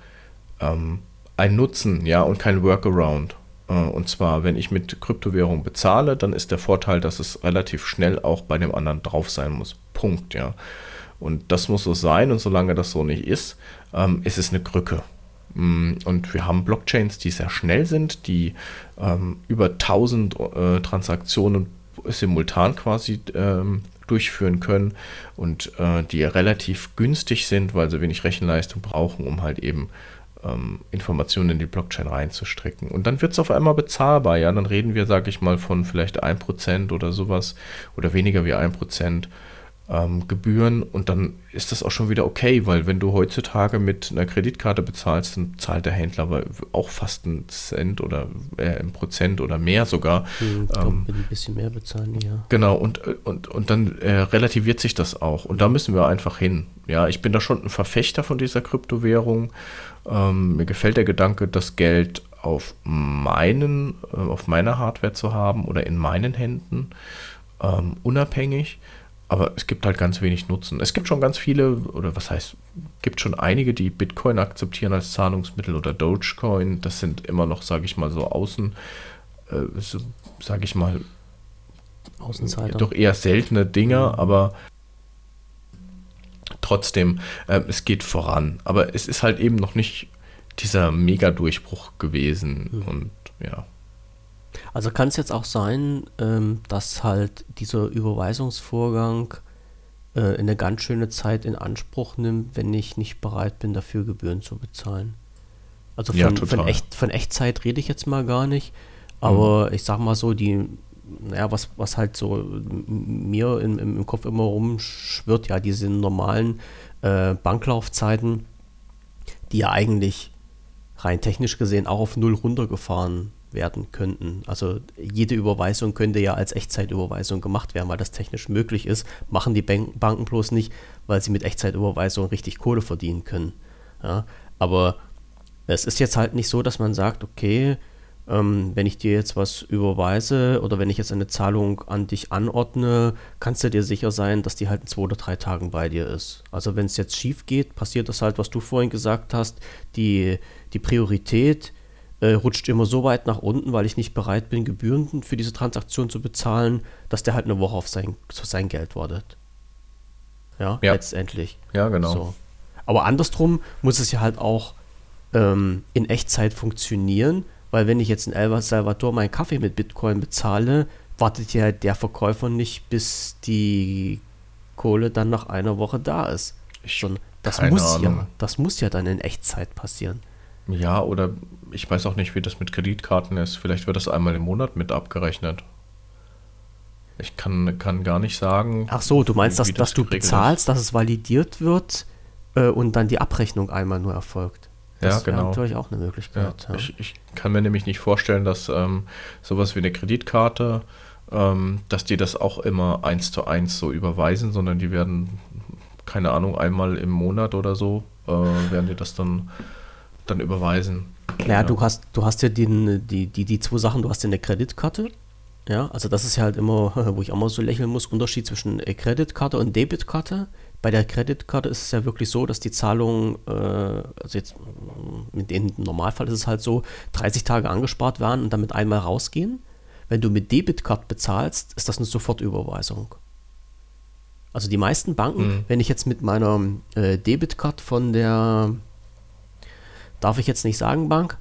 ähm, ein Nutzen, ja, und kein Workaround. Äh, und zwar, wenn ich mit Kryptowährung bezahle, dann ist der Vorteil, dass es relativ schnell auch bei dem anderen drauf sein muss. Punkt, ja. Und das muss so sein und solange das so nicht ist, ähm, ist es eine Krücke. Mm, und wir haben Blockchains, die sehr schnell sind, die ähm, über 1000 äh, Transaktionen simultan quasi ähm, durchführen können und äh, die relativ günstig sind, weil sie wenig Rechenleistung brauchen, um halt eben ähm, Informationen in die Blockchain reinzustricken. Und dann wird es auf einmal bezahlbar. Ja, dann reden wir, sage ich mal, von vielleicht 1% oder sowas oder weniger wie 1% ähm, Gebühren und dann ist das auch schon wieder okay, weil wenn du heutzutage mit einer Kreditkarte bezahlst, dann zahlt der Händler aber auch fast einen Cent oder äh, ein Prozent oder mehr sogar. Hm, ich ähm, ein bisschen mehr bezahlen, ja. Genau, und, und, und dann äh, relativiert sich das auch. Und da müssen wir einfach hin. Ja, ich bin da schon ein Verfechter von dieser Kryptowährung. Ähm, mir gefällt der Gedanke, das Geld auf meinen, äh, auf meiner Hardware zu haben oder in meinen Händen, ähm, unabhängig aber es gibt halt ganz wenig Nutzen. Es gibt schon ganz viele, oder was heißt, gibt schon einige, die Bitcoin akzeptieren als Zahlungsmittel oder Dogecoin. Das sind immer noch, sage ich mal, so außen, äh, so, sage ich mal, Außenseiter. doch eher seltene Dinge, mhm. aber trotzdem, äh, es geht voran. Aber es ist halt eben noch nicht dieser Mega-Durchbruch gewesen mhm. und ja. Also kann es jetzt auch sein, ähm, dass halt dieser Überweisungsvorgang äh, eine ganz schöne Zeit in Anspruch nimmt, wenn ich nicht bereit bin, dafür Gebühren zu bezahlen. Also von, ja, von, Echt, von Echtzeit rede ich jetzt mal gar nicht, aber mhm. ich sag mal so, die, naja, was, was halt so mir im, im Kopf immer rumschwirrt, ja, diese normalen äh, Banklaufzeiten, die ja eigentlich rein technisch gesehen auch auf Null runtergefahren werden könnten. Also jede Überweisung könnte ja als Echtzeitüberweisung gemacht werden, weil das technisch möglich ist. Machen die Banken bloß nicht, weil sie mit Echtzeitüberweisung richtig Kohle verdienen können. Ja, aber es ist jetzt halt nicht so, dass man sagt, okay, ähm, wenn ich dir jetzt was überweise oder wenn ich jetzt eine Zahlung an dich anordne, kannst du dir sicher sein, dass die halt in zwei oder drei Tagen bei dir ist. Also wenn es jetzt schief geht, passiert das halt, was du vorhin gesagt hast, die, die Priorität äh, rutscht immer so weit nach unten, weil ich nicht bereit bin, Gebühren für diese Transaktion zu bezahlen, dass der halt eine Woche auf sein, sein Geld wartet. Ja, ja, letztendlich. Ja, genau. So. Aber andersrum muss es ja halt auch ähm, in Echtzeit funktionieren, weil wenn ich jetzt in El Salvador meinen Kaffee mit Bitcoin bezahle, wartet ja der Verkäufer nicht, bis die Kohle dann nach einer Woche da ist. Ich, das muss Ahnung. ja, das muss ja dann in Echtzeit passieren. Ja, oder ich weiß auch nicht, wie das mit Kreditkarten ist. Vielleicht wird das einmal im Monat mit abgerechnet. Ich kann, kann gar nicht sagen. Ach so, du meinst, dass, das dass du bezahlst, ist. dass es validiert wird äh, und dann die Abrechnung einmal nur erfolgt. Das ja, genau. natürlich auch eine Möglichkeit. Ja, ja. Ich, ich, kann mir nämlich nicht vorstellen, dass ähm, sowas wie eine Kreditkarte, ähm, dass die das auch immer eins zu eins so überweisen, sondern die werden, keine Ahnung, einmal im Monat oder so, äh, werden die das dann dann überweisen. Naja, ja. du hast, du hast ja die, die, die, die zwei Sachen, du hast ja eine Kreditkarte. Ja, also das ist ja halt immer, wo ich auch mal so lächeln muss, Unterschied zwischen Kreditkarte und Debitkarte. Bei der Kreditkarte ist es ja wirklich so, dass die Zahlungen, äh, also jetzt im Normalfall ist es halt so, 30 Tage angespart werden und damit einmal rausgehen. Wenn du mit Debitkarte bezahlst, ist das eine Sofortüberweisung. Also die meisten Banken, mhm. wenn ich jetzt mit meiner äh, Debitkarte von der darf ich jetzt nicht sagen, Bank,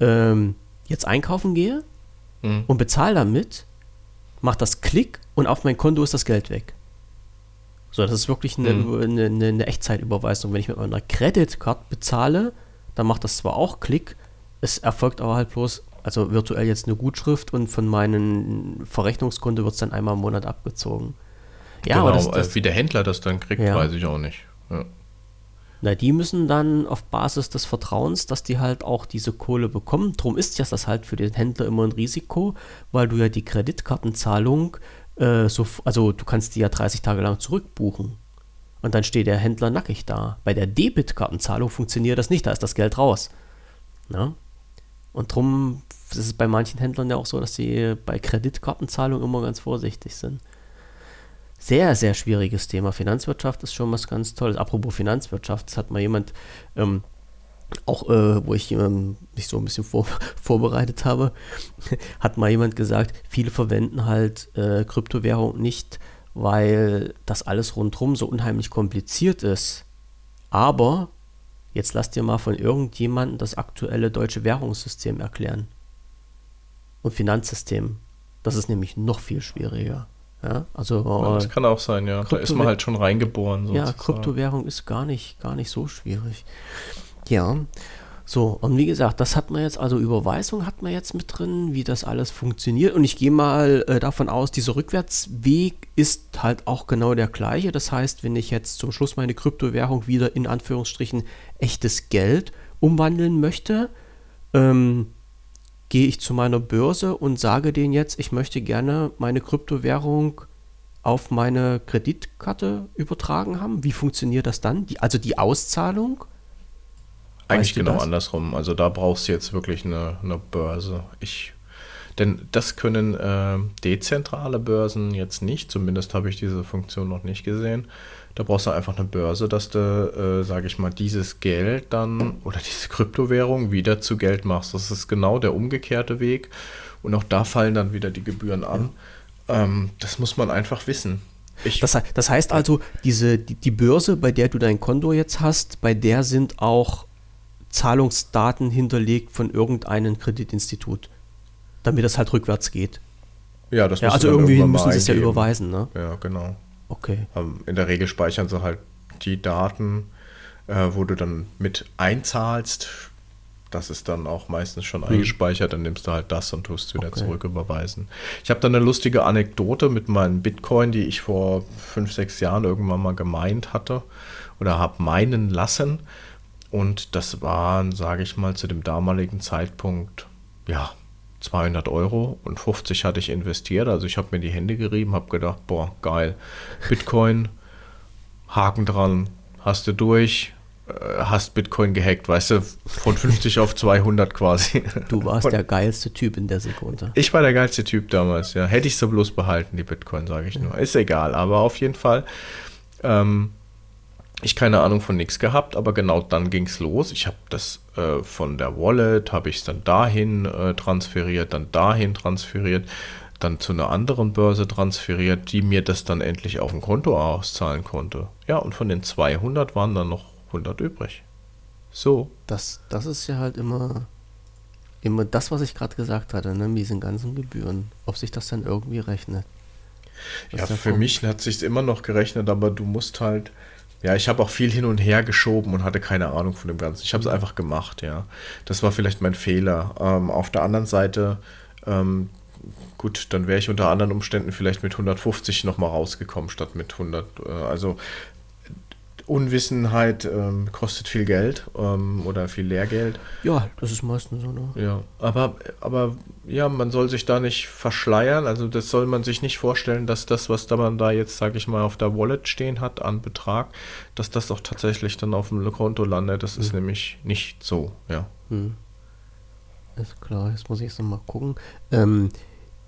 ähm, jetzt einkaufen gehe mhm. und bezahle damit, macht das Klick und auf mein Konto ist das Geld weg. So, das ist wirklich eine, mhm. eine, eine, eine Echtzeitüberweisung. Wenn ich mit meiner Credit-Card bezahle, dann macht das zwar auch Klick, es erfolgt aber halt bloß, also virtuell jetzt eine Gutschrift und von meinem Verrechnungskonto wird es dann einmal im Monat abgezogen. Ja, genau, aber das, das, wie der Händler das dann kriegt, ja. weiß ich auch nicht. Ja. Na, die müssen dann auf Basis des Vertrauens, dass die halt auch diese Kohle bekommen. Drum ist ja das halt für den Händler immer ein Risiko, weil du ja die Kreditkartenzahlung äh, so, also du kannst die ja 30 Tage lang zurückbuchen. Und dann steht der Händler nackig da. Bei der Debitkartenzahlung funktioniert das nicht, da ist das Geld raus. Na? Und drum ist es bei manchen Händlern ja auch so, dass sie bei Kreditkartenzahlung immer ganz vorsichtig sind sehr, sehr schwieriges Thema. Finanzwirtschaft ist schon was ganz Tolles. Apropos Finanzwirtschaft, das hat mal jemand, ähm, auch äh, wo ich ähm, mich so ein bisschen vor, vorbereitet habe, hat mal jemand gesagt, viele verwenden halt äh, Kryptowährung nicht, weil das alles rundherum so unheimlich kompliziert ist. Aber Jetzt lass dir mal von irgendjemandem das aktuelle deutsche Währungssystem erklären. Und Finanzsystem. Das ist nämlich noch viel schwieriger. Ja, also ja, das kann auch sein, ja. Da ist man halt schon reingeboren. Sozusagen. Ja, Kryptowährung ist gar nicht, gar nicht so schwierig. Ja, so, und wie gesagt, das hat man jetzt, also Überweisung hat man jetzt mit drin, wie das alles funktioniert. Und ich gehe mal äh, davon aus, dieser Rückwärtsweg ist halt auch genau der gleiche. Das heißt, wenn ich jetzt zum Schluss meine Kryptowährung wieder in Anführungsstrichen echtes Geld umwandeln möchte, ähm, gehe ich zu meiner Börse und sage denen jetzt, ich möchte gerne meine Kryptowährung auf meine Kreditkarte übertragen haben. Wie funktioniert das dann? Die, also die Auszahlung? Eigentlich genau das? andersrum. Also da brauchst du jetzt wirklich eine, eine Börse. Ich, denn das können äh, dezentrale Börsen jetzt nicht. Zumindest habe ich diese Funktion noch nicht gesehen. Da brauchst du einfach eine Börse, dass du, äh, sage ich mal, dieses Geld dann oder diese Kryptowährung wieder zu Geld machst. Das ist genau der umgekehrte Weg. Und auch da fallen dann wieder die Gebühren an. Ja. Ähm, das muss man einfach wissen. Das, das, heißt also, diese, die, die Börse, bei der du dein Konto jetzt hast, bei der sind auch Zahlungsdaten hinterlegt von irgendeinem Kreditinstitut, damit das halt rückwärts geht. Ja, das ja, Also irgendwie müssen sie es ja überweisen, ne? Ja, genau. Okay. Ähm, in der Regel speichern sie halt die Daten, äh, wo du dann mit einzahlst. Das ist dann auch meistens schon hm. eingespeichert, dann nimmst du halt das und tust es wieder okay. zurücküberweisen. Ich habe da eine lustige Anekdote mit meinen Bitcoin, die ich vor fünf, sechs Jahren irgendwann mal gemeint hatte oder habe meinen lassen. Und das waren, sage ich mal, zu dem damaligen Zeitpunkt, ja, 200 Euro und 50 hatte ich investiert. Also ich habe mir die Hände gerieben, habe gedacht, boah, geil. Bitcoin, Haken dran, hast du durch, äh, hast Bitcoin gehackt, weißt du, von 50 auf 200 quasi. Du warst und der geilste Typ in der Sekunde. Ich war der geilste Typ damals, ja. Hätte ich so bloß behalten, die Bitcoin, sage ich nur. Ist egal, aber auf jeden Fall ähm, ich keine Ahnung von nichts gehabt, aber genau dann ging es los. Ich habe das äh, von der Wallet, habe ich es dann dahin äh, transferiert, dann dahin transferiert, dann zu einer anderen Börse transferiert, die mir das dann endlich auf dem Konto auszahlen konnte. Ja, und von den 200 waren dann noch 100 übrig. So. Das, das ist ja halt immer, immer das, was ich gerade gesagt hatte, ne, mit diesen ganzen Gebühren. Ob sich das dann irgendwie rechnet. Ja, für mich hat es sich immer noch gerechnet, aber du musst halt ja, ich habe auch viel hin und her geschoben und hatte keine Ahnung von dem Ganzen. Ich habe es einfach gemacht, ja. Das war vielleicht mein Fehler. Ähm, auf der anderen Seite, ähm, gut, dann wäre ich unter anderen Umständen vielleicht mit 150 nochmal rausgekommen statt mit 100. Äh, also Unwissenheit ähm, kostet viel Geld ähm, oder viel Lehrgeld. Ja, das ist meistens so. Ne? Ja, aber, aber ja, man soll sich da nicht verschleiern. Also das soll man sich nicht vorstellen, dass das, was da man da jetzt, sage ich mal, auf der Wallet stehen hat an Betrag, dass das auch tatsächlich dann auf dem Konto landet. Das mhm. ist nämlich nicht so, ja. Mhm. Ist klar, jetzt muss ich es nochmal gucken. Ähm,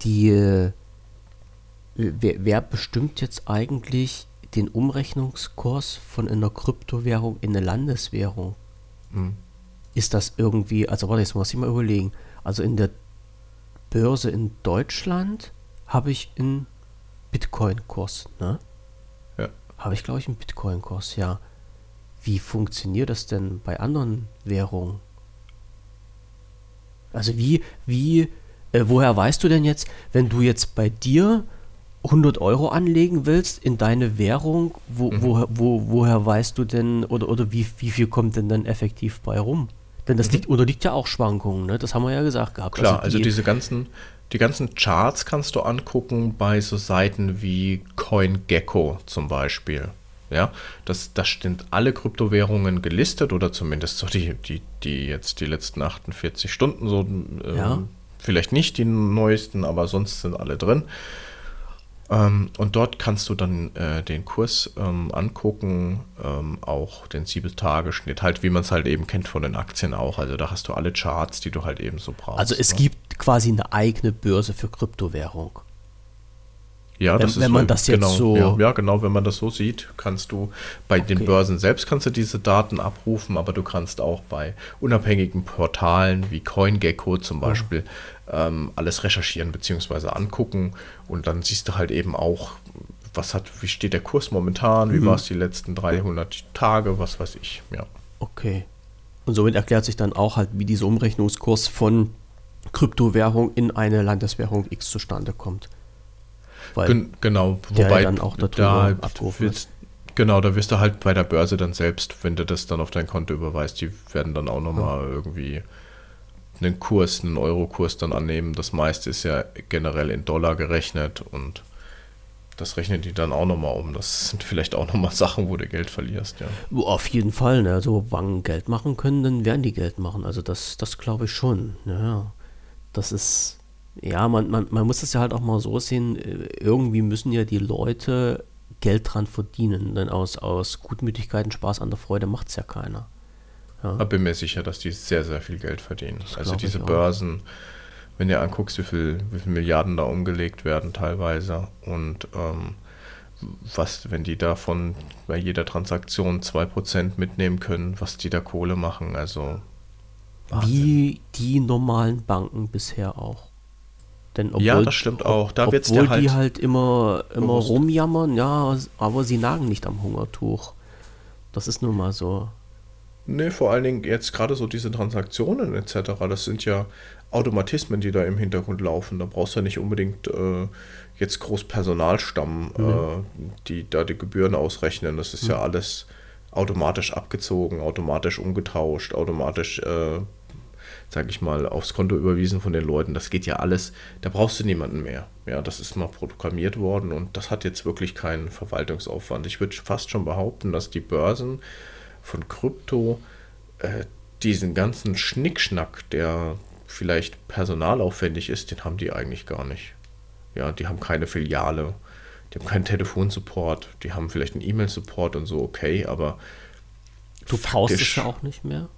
die, äh, wer, wer bestimmt jetzt eigentlich den Umrechnungskurs von einer Kryptowährung in eine Landeswährung. Hm. Ist das irgendwie, also warte, jetzt muss ich mal überlegen. Also in der Börse in Deutschland habe ich einen Bitcoin-Kurs, ne? Ja. Habe ich, glaube ich, einen Bitcoin-Kurs, ja. Wie funktioniert das denn bei anderen Währungen? Also wie, wie, äh, woher weißt du denn jetzt, wenn du jetzt bei dir 100 Euro anlegen willst in deine Währung, wo, mhm. wo, wo, woher weißt du denn oder, oder wie, wie viel kommt denn dann effektiv bei rum? Denn das mhm. liegt, unterliegt ja auch Schwankungen, ne? das haben wir ja gesagt gehabt. Klar, also, die, also diese ganzen, die ganzen Charts kannst du angucken bei so Seiten wie CoinGecko zum Beispiel. Ja, das, das sind alle Kryptowährungen gelistet oder zumindest so die, die, die jetzt die letzten 48 Stunden so, ähm, ja. vielleicht nicht die neuesten, aber sonst sind alle drin. Ähm, und dort kannst du dann äh, den Kurs ähm, angucken, ähm, auch den 7-Tage-Schnitt, halt wie man es halt eben kennt von den Aktien auch. Also da hast du alle Charts, die du halt eben so brauchst. Also es ne? gibt quasi eine eigene Börse für Kryptowährung. Ja, wenn, das ist wenn man das genau, jetzt so. Ja, ja, genau, wenn man das so sieht, kannst du bei okay. den Börsen selbst kannst du diese Daten abrufen, aber du kannst auch bei unabhängigen Portalen wie CoinGecko zum Beispiel oh. Ähm, alles recherchieren bzw. angucken und dann siehst du halt eben auch, was hat, wie steht der Kurs momentan, wie mhm. war es die letzten 300 Tage, was weiß ich, ja. Okay, Und somit erklärt sich dann auch halt, wie dieser Umrechnungskurs von Kryptowährung in eine Landeswährung X zustande kommt. Weil Gen genau, wobei dann auch darüber da abgerufen wird. Genau, da wirst du halt bei der Börse dann selbst, wenn du das dann auf dein Konto überweist, die werden dann auch nochmal ja. irgendwie einen Kurs, einen Eurokurs dann annehmen. Das meiste ist ja generell in Dollar gerechnet und das rechnen die dann auch nochmal um. Das sind vielleicht auch nochmal Sachen, wo du Geld verlierst, ja. Auf jeden Fall, ne? Also wann Geld machen können, dann werden die Geld machen. Also das, das glaube ich schon. Ja. Das ist, ja, man, man, man muss das ja halt auch mal so sehen, äh, irgendwie müssen ja die Leute Geld dran verdienen, denn aus, aus Gutmütigkeit und Spaß an der Freude macht es ja keiner. Ja. Ich bin mir sicher, dass die sehr, sehr viel Geld verdienen. Das also diese Börsen, wenn du anguckst, wie viel, wie viel Milliarden da umgelegt werden teilweise und ähm, was, wenn die davon bei jeder Transaktion 2% mitnehmen können, was die da Kohle machen, also Wahnsinn. Wie die normalen Banken bisher auch. Denn obwohl, ja, das stimmt auch. Da wird's obwohl halt die halt immer, immer rumjammern, ja, aber sie nagen nicht am Hungertuch. Das ist nun mal so. Nee, vor allen Dingen jetzt gerade so diese Transaktionen etc., das sind ja Automatismen, die da im Hintergrund laufen. Da brauchst du ja nicht unbedingt äh, jetzt groß Personalstamm, mhm. äh, die da die Gebühren ausrechnen. Das ist mhm. ja alles automatisch abgezogen, automatisch umgetauscht, automatisch äh, sage ich mal, aufs Konto überwiesen von den Leuten. Das geht ja alles, da brauchst du niemanden mehr. Ja, das ist mal programmiert worden und das hat jetzt wirklich keinen Verwaltungsaufwand. Ich würde fast schon behaupten, dass die Börsen von Krypto äh, diesen ganzen Schnickschnack, der vielleicht personalaufwendig ist, den haben die eigentlich gar nicht. Ja, die haben keine Filiale, die haben keinen Telefonsupport, die haben vielleicht einen E-Mail-Support und so, okay, aber. Du brauchst es ja auch nicht mehr.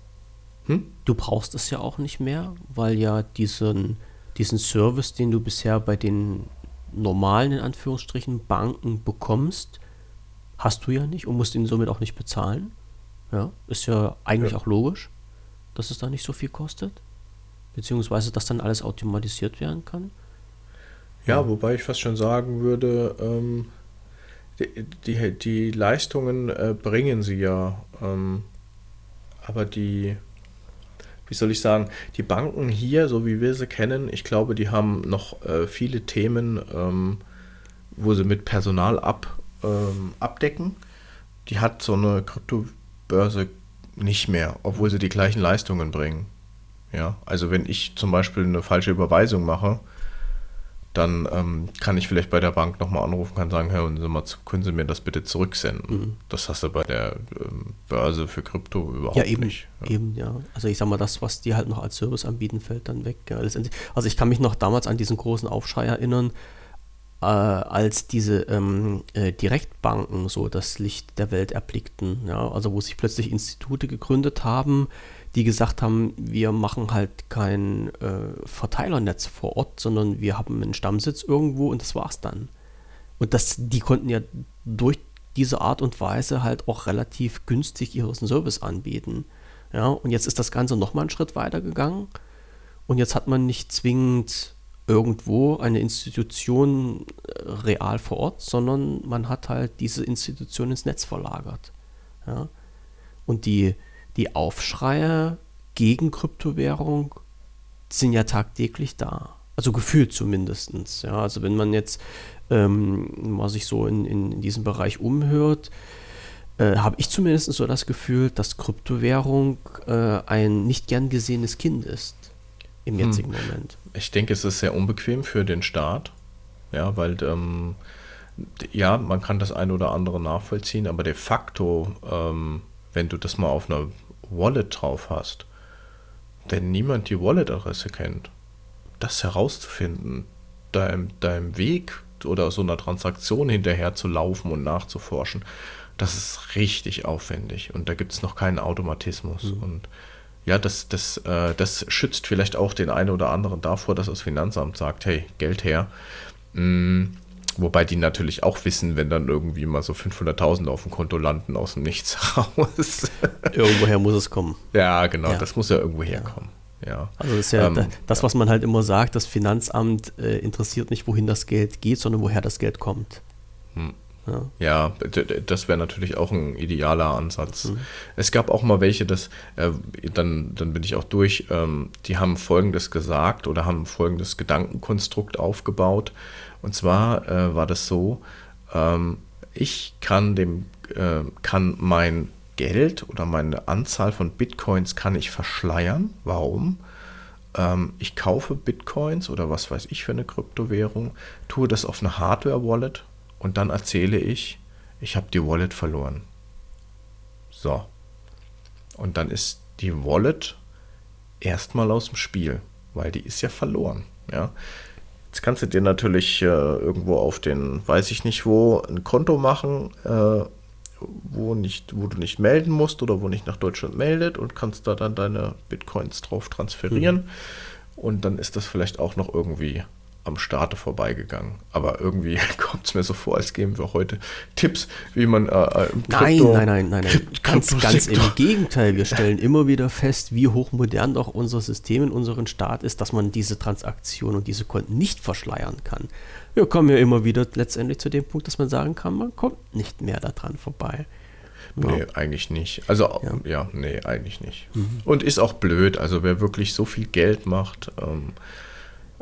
Hm? Du brauchst es ja auch nicht mehr, weil ja diesen, diesen Service, den du bisher bei den normalen, in Anführungsstrichen, Banken bekommst, hast du ja nicht und musst ihn somit auch nicht bezahlen. Ja, ist ja eigentlich ja. auch logisch, dass es da nicht so viel kostet. Beziehungsweise, dass dann alles automatisiert werden kann. Ja, ja. wobei ich fast schon sagen würde, ähm, die, die, die, Leistungen äh, bringen sie ja. Ähm, aber die, wie soll ich sagen, die Banken hier, so wie wir sie kennen, ich glaube, die haben noch äh, viele Themen, ähm, wo sie mit Personal ab, ähm, abdecken. Die hat so eine Kryptobörse nicht mehr, obwohl sie die gleichen Leistungen bringen. Ja, also wenn ich zum Beispiel eine falsche Überweisung mache, dann ähm, kann ich vielleicht bei der Bank nochmal anrufen, kann sagen, Herr, können Sie mir das bitte zurücksenden? Mhm. Das hast du bei der ähm, Börse für Krypto überhaupt ja, eben, nicht. Ja. Eben, ja. Also ich sag mal, das, was die halt noch als Service anbieten, fällt dann weg. Ja. Also ich kann mich noch damals an diesen großen Aufschrei erinnern, äh, als diese ähm, äh, Direktbanken so das Licht der Welt erblickten. Ja. Also wo sich plötzlich Institute gegründet haben, die gesagt haben, wir machen halt kein äh, Verteilernetz vor Ort, sondern wir haben einen Stammsitz irgendwo und das war's dann. Und das, die konnten ja durch diese Art und Weise halt auch relativ günstig ihren Service anbieten. Ja, und jetzt ist das Ganze nochmal einen Schritt weiter gegangen. Und jetzt hat man nicht zwingend irgendwo eine Institution äh, real vor Ort, sondern man hat halt diese Institution ins Netz verlagert. Ja. Und die, die Aufschreie gegen Kryptowährung sind ja tagtäglich da. Also gefühlt zumindest. Ja, also wenn man jetzt ähm, mal sich so in, in, in diesem Bereich umhört, äh, habe ich zumindest so das Gefühl, dass Kryptowährung äh, ein nicht gern gesehenes Kind ist im hm. jetzigen hm. Moment. Ich denke, es ist sehr unbequem für den Staat. Ja, weil ähm, ja, man kann das eine oder andere nachvollziehen, aber de facto ähm, wenn du das mal auf einer Wallet drauf hast, denn niemand die Wallet-Adresse kennt, das herauszufinden, deinem, deinem Weg oder so einer Transaktion hinterher zu laufen und nachzuforschen, das ist richtig aufwendig und da gibt es noch keinen Automatismus. Mhm. Und ja, das, das, äh, das schützt vielleicht auch den einen oder anderen davor, dass das Finanzamt sagt, hey, Geld her. Mm, Wobei die natürlich auch wissen, wenn dann irgendwie mal so 500.000 auf dem Konto landen aus dem Nichts raus. Irgendwoher muss es kommen. Ja, genau, ja. das muss ja irgendwo herkommen. Ja. Also das ist ja ähm, das, was man halt immer sagt, das Finanzamt äh, interessiert nicht, wohin das Geld geht, sondern woher das Geld kommt. Hm. Ja, ja das wäre natürlich auch ein idealer Ansatz. Mhm. Es gab auch mal welche, das, äh, dann, dann bin ich auch durch, ähm, die haben Folgendes gesagt oder haben folgendes Gedankenkonstrukt aufgebaut. Und zwar äh, war das so, ähm, ich kann dem, äh, kann mein Geld oder meine Anzahl von Bitcoins kann ich verschleiern. Warum? Ähm, ich kaufe Bitcoins oder was weiß ich für eine Kryptowährung, tue das auf eine Hardware-Wallet und dann erzähle ich, ich habe die Wallet verloren. So. Und dann ist die Wallet erstmal aus dem Spiel, weil die ist ja verloren. Ja. Jetzt kannst du dir natürlich äh, irgendwo auf den, weiß ich nicht wo, ein Konto machen, äh, wo, nicht, wo du nicht melden musst oder wo nicht nach Deutschland meldet und kannst da dann deine Bitcoins drauf transferieren. Mhm. Und dann ist das vielleicht auch noch irgendwie am Starte vorbeigegangen. Aber irgendwie kommt es mir so vor, als geben wir heute Tipps, wie man äh, äh im Krypto Nein, nein, nein, nein. Ganz, ganz im Gegenteil. Wir stellen immer wieder fest, wie hochmodern doch unser System in unserem Staat ist, dass man diese Transaktionen und diese Konten nicht verschleiern kann. Wir kommen ja immer wieder letztendlich zu dem Punkt, dass man sagen kann, man kommt nicht mehr daran vorbei. Ja. Nee, eigentlich nicht. Also, ja, ja nee, eigentlich nicht. Mhm. Und ist auch blöd. Also, wer wirklich so viel Geld macht, ähm,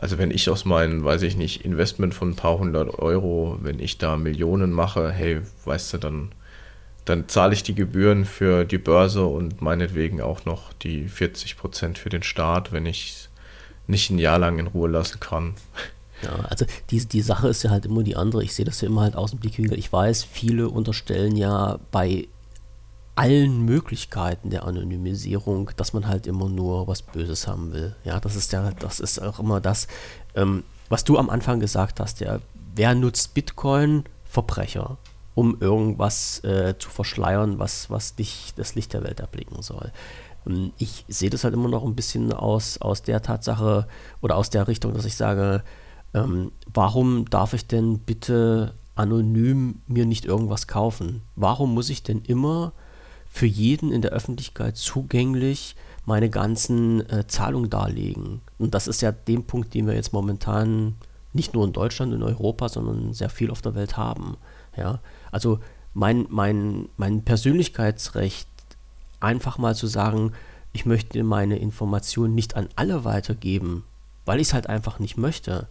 also wenn ich aus meinem, weiß ich nicht, Investment von ein paar hundert Euro, wenn ich da Millionen mache, hey, weißt du, dann, dann zahle ich die Gebühren für die Börse und meinetwegen auch noch die 40 Prozent für den Staat, wenn ich nicht ein Jahr lang in Ruhe lassen kann. Ja, also die, die Sache ist ja halt immer die andere. Ich sehe das ja immer halt aus dem Blickwinkel. Ich weiß, viele unterstellen ja bei allen Möglichkeiten der Anonymisierung, dass man halt immer nur was Böses haben will. Ja, das ist ja, das ist auch immer das, ähm, was du am Anfang gesagt hast, ja, wer nutzt Bitcoin? Verbrecher, um irgendwas äh, zu verschleiern, was, was nicht das Licht der Welt erblicken soll. Ähm, ich sehe das halt immer noch ein bisschen aus, aus der Tatsache oder aus der Richtung, dass ich sage, ähm, warum darf ich denn bitte anonym mir nicht irgendwas kaufen? Warum muss ich denn immer für jeden in der Öffentlichkeit zugänglich meine ganzen äh, Zahlungen darlegen. Und das ist ja dem Punkt, den wir jetzt momentan nicht nur in Deutschland, in Europa, sondern sehr viel auf der Welt haben. Ja, also mein, mein, mein Persönlichkeitsrecht, einfach mal zu sagen, ich möchte meine Informationen nicht an alle weitergeben, weil ich es halt einfach nicht möchte,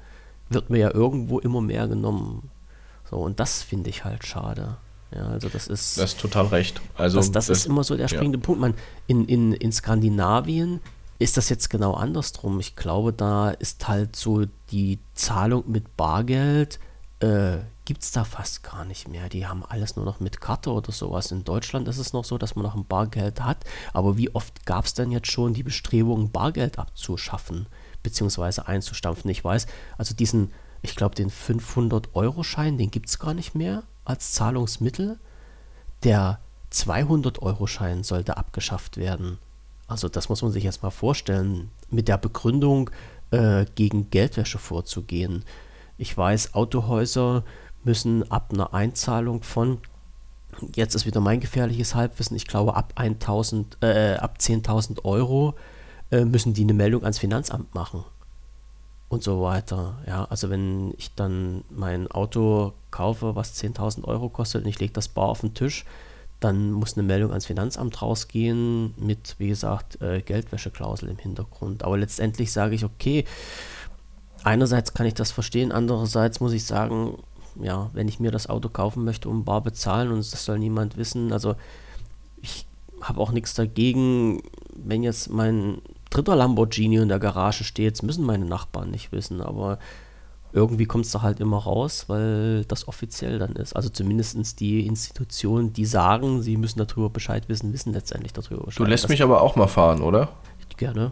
wird mir ja irgendwo immer mehr genommen. So, und das finde ich halt schade. Ja, also das ist. Das ist total recht. Also das, das, das ist immer so der springende ja. Punkt. Man, in, in, in Skandinavien ist das jetzt genau andersrum. Ich glaube, da ist halt so die Zahlung mit Bargeld, äh, gibt es da fast gar nicht mehr. Die haben alles nur noch mit Karte oder sowas. In Deutschland ist es noch so, dass man noch ein Bargeld hat. Aber wie oft gab es denn jetzt schon die Bestrebungen, Bargeld abzuschaffen, beziehungsweise einzustampfen? Ich weiß, also diesen, ich glaube, den 500-Euro-Schein, den gibt es gar nicht mehr als Zahlungsmittel. Der 200-Euro-Schein sollte abgeschafft werden. Also das muss man sich jetzt mal vorstellen, mit der Begründung, äh, gegen Geldwäsche vorzugehen. Ich weiß, Autohäuser müssen ab einer Einzahlung von, jetzt ist wieder mein gefährliches Halbwissen, ich glaube ab, 1000, äh, ab 10.000 Euro äh, müssen die eine Meldung ans Finanzamt machen und so weiter. Ja, also wenn ich dann mein Auto kaufe, was 10.000 Euro kostet und ich lege das bar auf den Tisch, dann muss eine Meldung ans Finanzamt rausgehen mit, wie gesagt, äh, Geldwäscheklausel im Hintergrund. Aber letztendlich sage ich, okay, einerseits kann ich das verstehen, andererseits muss ich sagen, ja, wenn ich mir das Auto kaufen möchte, um bar bezahlen und das soll niemand wissen, also ich habe auch nichts dagegen, wenn jetzt mein dritter Lamborghini in der Garage steht, müssen meine Nachbarn nicht wissen, aber irgendwie kommt es da halt immer raus, weil das offiziell dann ist. Also zumindest die Institutionen, die sagen, sie müssen darüber Bescheid wissen, wissen letztendlich darüber Bescheid. Du lässt das mich aber auch mal fahren, oder? Gerne.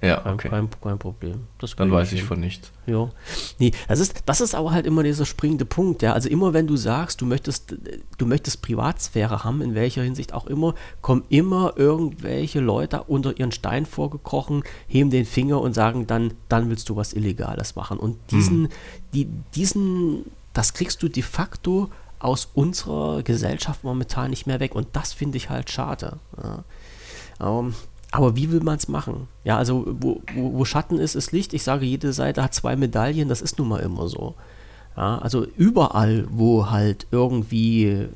Ja, okay. Kein, kein Problem. Dann weiß ich von nichts. Ja. Nee, das ist, das ist aber halt immer dieser springende Punkt, ja. Also immer wenn du sagst, du möchtest, du möchtest Privatsphäre haben, in welcher Hinsicht auch immer, kommen immer irgendwelche Leute unter ihren Stein vorgekrochen, heben den Finger und sagen dann, dann willst du was Illegales machen. Und diesen, hm. die, diesen, das kriegst du de facto aus unserer Gesellschaft momentan nicht mehr weg. Und das finde ich halt schade. Ja. Um, ähm, aber wie will man es machen? Ja, also wo, wo, wo, Schatten ist, ist Licht. Ich sage, jede Seite hat zwei Medaillen, das ist nun mal immer so. Ja, also überall, wo halt irgendwie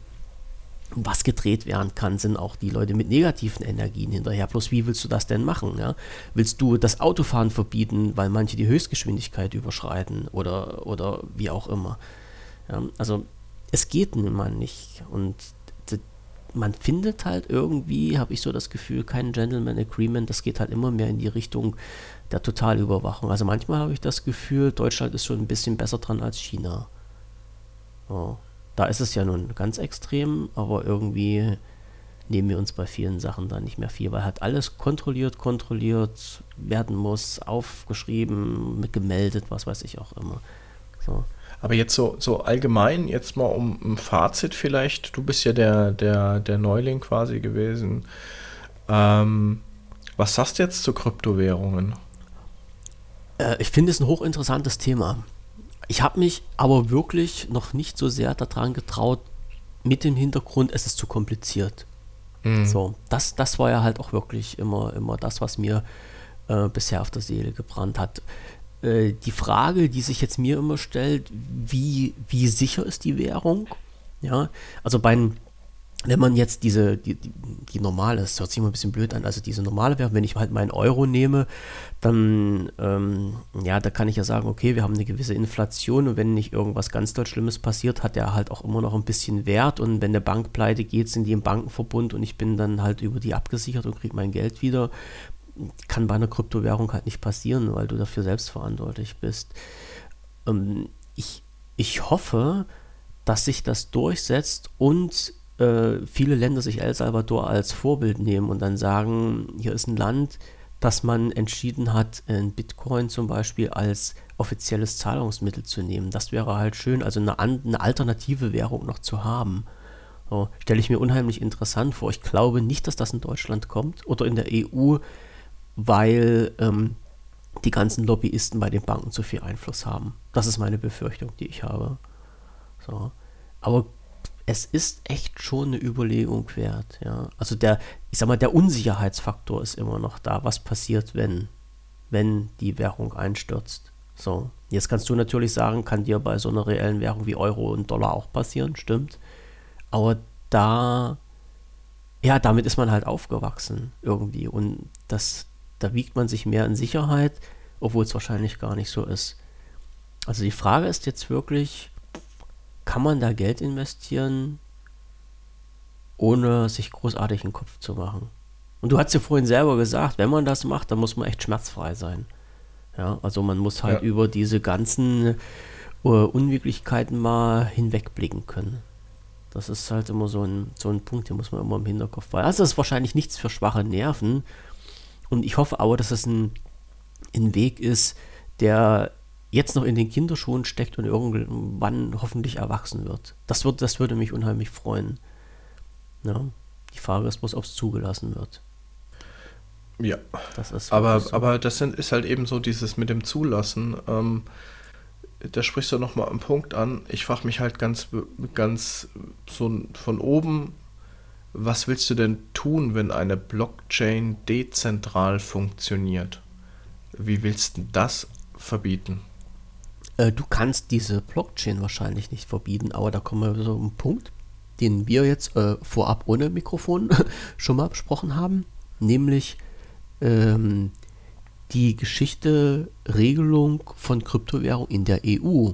was gedreht werden kann, sind auch die Leute mit negativen Energien hinterher. Bloß wie willst du das denn machen? Ja? Willst du das Autofahren verbieten, weil manche die Höchstgeschwindigkeit überschreiten oder, oder wie auch immer? Ja? Also es geht nun mal nicht. Und man findet halt irgendwie, habe ich so das Gefühl, kein Gentleman Agreement. Das geht halt immer mehr in die Richtung der Totalüberwachung. Also manchmal habe ich das Gefühl, Deutschland ist schon ein bisschen besser dran als China. Oh. Da ist es ja nun ganz extrem, aber irgendwie nehmen wir uns bei vielen Sachen da nicht mehr viel, weil halt alles kontrolliert, kontrolliert werden muss, aufgeschrieben, gemeldet, was weiß ich auch immer. So. Aber jetzt so, so allgemein, jetzt mal um ein Fazit vielleicht, du bist ja der, der, der Neuling quasi gewesen. Ähm, was sagst du jetzt zu Kryptowährungen? Äh, ich finde es ein hochinteressantes Thema. Ich habe mich aber wirklich noch nicht so sehr daran getraut, mit dem Hintergrund, es ist zu kompliziert. Mhm. So, das, das war ja halt auch wirklich immer, immer das, was mir äh, bisher auf der Seele gebrannt hat. Äh, die Frage, die sich jetzt mir immer stellt, wie, wie sicher ist die Währung? Ja, also beim, wenn man jetzt diese, die, die, die normale, das hört sich immer ein bisschen blöd an, also diese normale Währung, wenn ich halt meinen Euro nehme, dann, ähm, ja, da kann ich ja sagen, okay, wir haben eine gewisse Inflation und wenn nicht irgendwas ganz doll Schlimmes passiert, hat der halt auch immer noch ein bisschen Wert und wenn der Bank pleite geht, sind die im Bankenverbund und ich bin dann halt über die abgesichert und kriege mein Geld wieder. Kann bei einer Kryptowährung halt nicht passieren, weil du dafür selbst verantwortlich bist. Ähm, ich, ich hoffe, dass sich das durchsetzt und äh, viele Länder sich El Salvador als Vorbild nehmen und dann sagen, hier ist ein Land, das man entschieden hat, in Bitcoin zum Beispiel als offizielles Zahlungsmittel zu nehmen. Das wäre halt schön, also eine, eine alternative Währung noch zu haben. So, stelle ich mir unheimlich interessant vor. Ich glaube nicht, dass das in Deutschland kommt oder in der EU, weil ähm, die ganzen Lobbyisten bei den Banken zu viel Einfluss haben. Das ist meine Befürchtung, die ich habe. So. Aber es ist echt schon eine Überlegung wert. Ja. Also der, ich sag mal, der Unsicherheitsfaktor ist immer noch da. Was passiert, wenn, wenn die Währung einstürzt? So, jetzt kannst du natürlich sagen, kann dir bei so einer reellen Währung wie Euro und Dollar auch passieren, stimmt. Aber da, ja, damit ist man halt aufgewachsen irgendwie und das, da wiegt man sich mehr in Sicherheit, obwohl es wahrscheinlich gar nicht so ist. Also die Frage ist jetzt wirklich, kann man da Geld investieren, ohne sich großartig einen Kopf zu machen. Und du hast ja vorhin selber gesagt, wenn man das macht, dann muss man echt schmerzfrei sein. Ja, also man muss halt ja. über diese ganzen uh, Unwirklichkeiten mal hinwegblicken können. Das ist halt immer so ein, so ein Punkt, den muss man immer im Hinterkopf behalten. Also das ist wahrscheinlich nichts für schwache Nerven. Und ich hoffe aber, dass es ein, ein Weg ist, der jetzt noch in den Kinderschuhen steckt und irgendwann hoffentlich erwachsen wird. Das, wird, das würde mich unheimlich freuen. Ja, die Frage ist bloß, ob es zugelassen wird. Ja, das aber, so. aber das sind, ist halt eben so dieses mit dem Zulassen. Ähm, da sprichst du nochmal einen Punkt an. Ich frage mich halt ganz, ganz so von oben, was willst du denn tun, wenn eine Blockchain dezentral funktioniert? Wie willst du das verbieten? Äh, du kannst diese Blockchain wahrscheinlich nicht verbieten, aber da kommen wir so einen Punkt, den wir jetzt äh, vorab ohne Mikrofon schon mal besprochen haben, nämlich ähm, die Geschichte Regelung von Kryptowährung in der EU.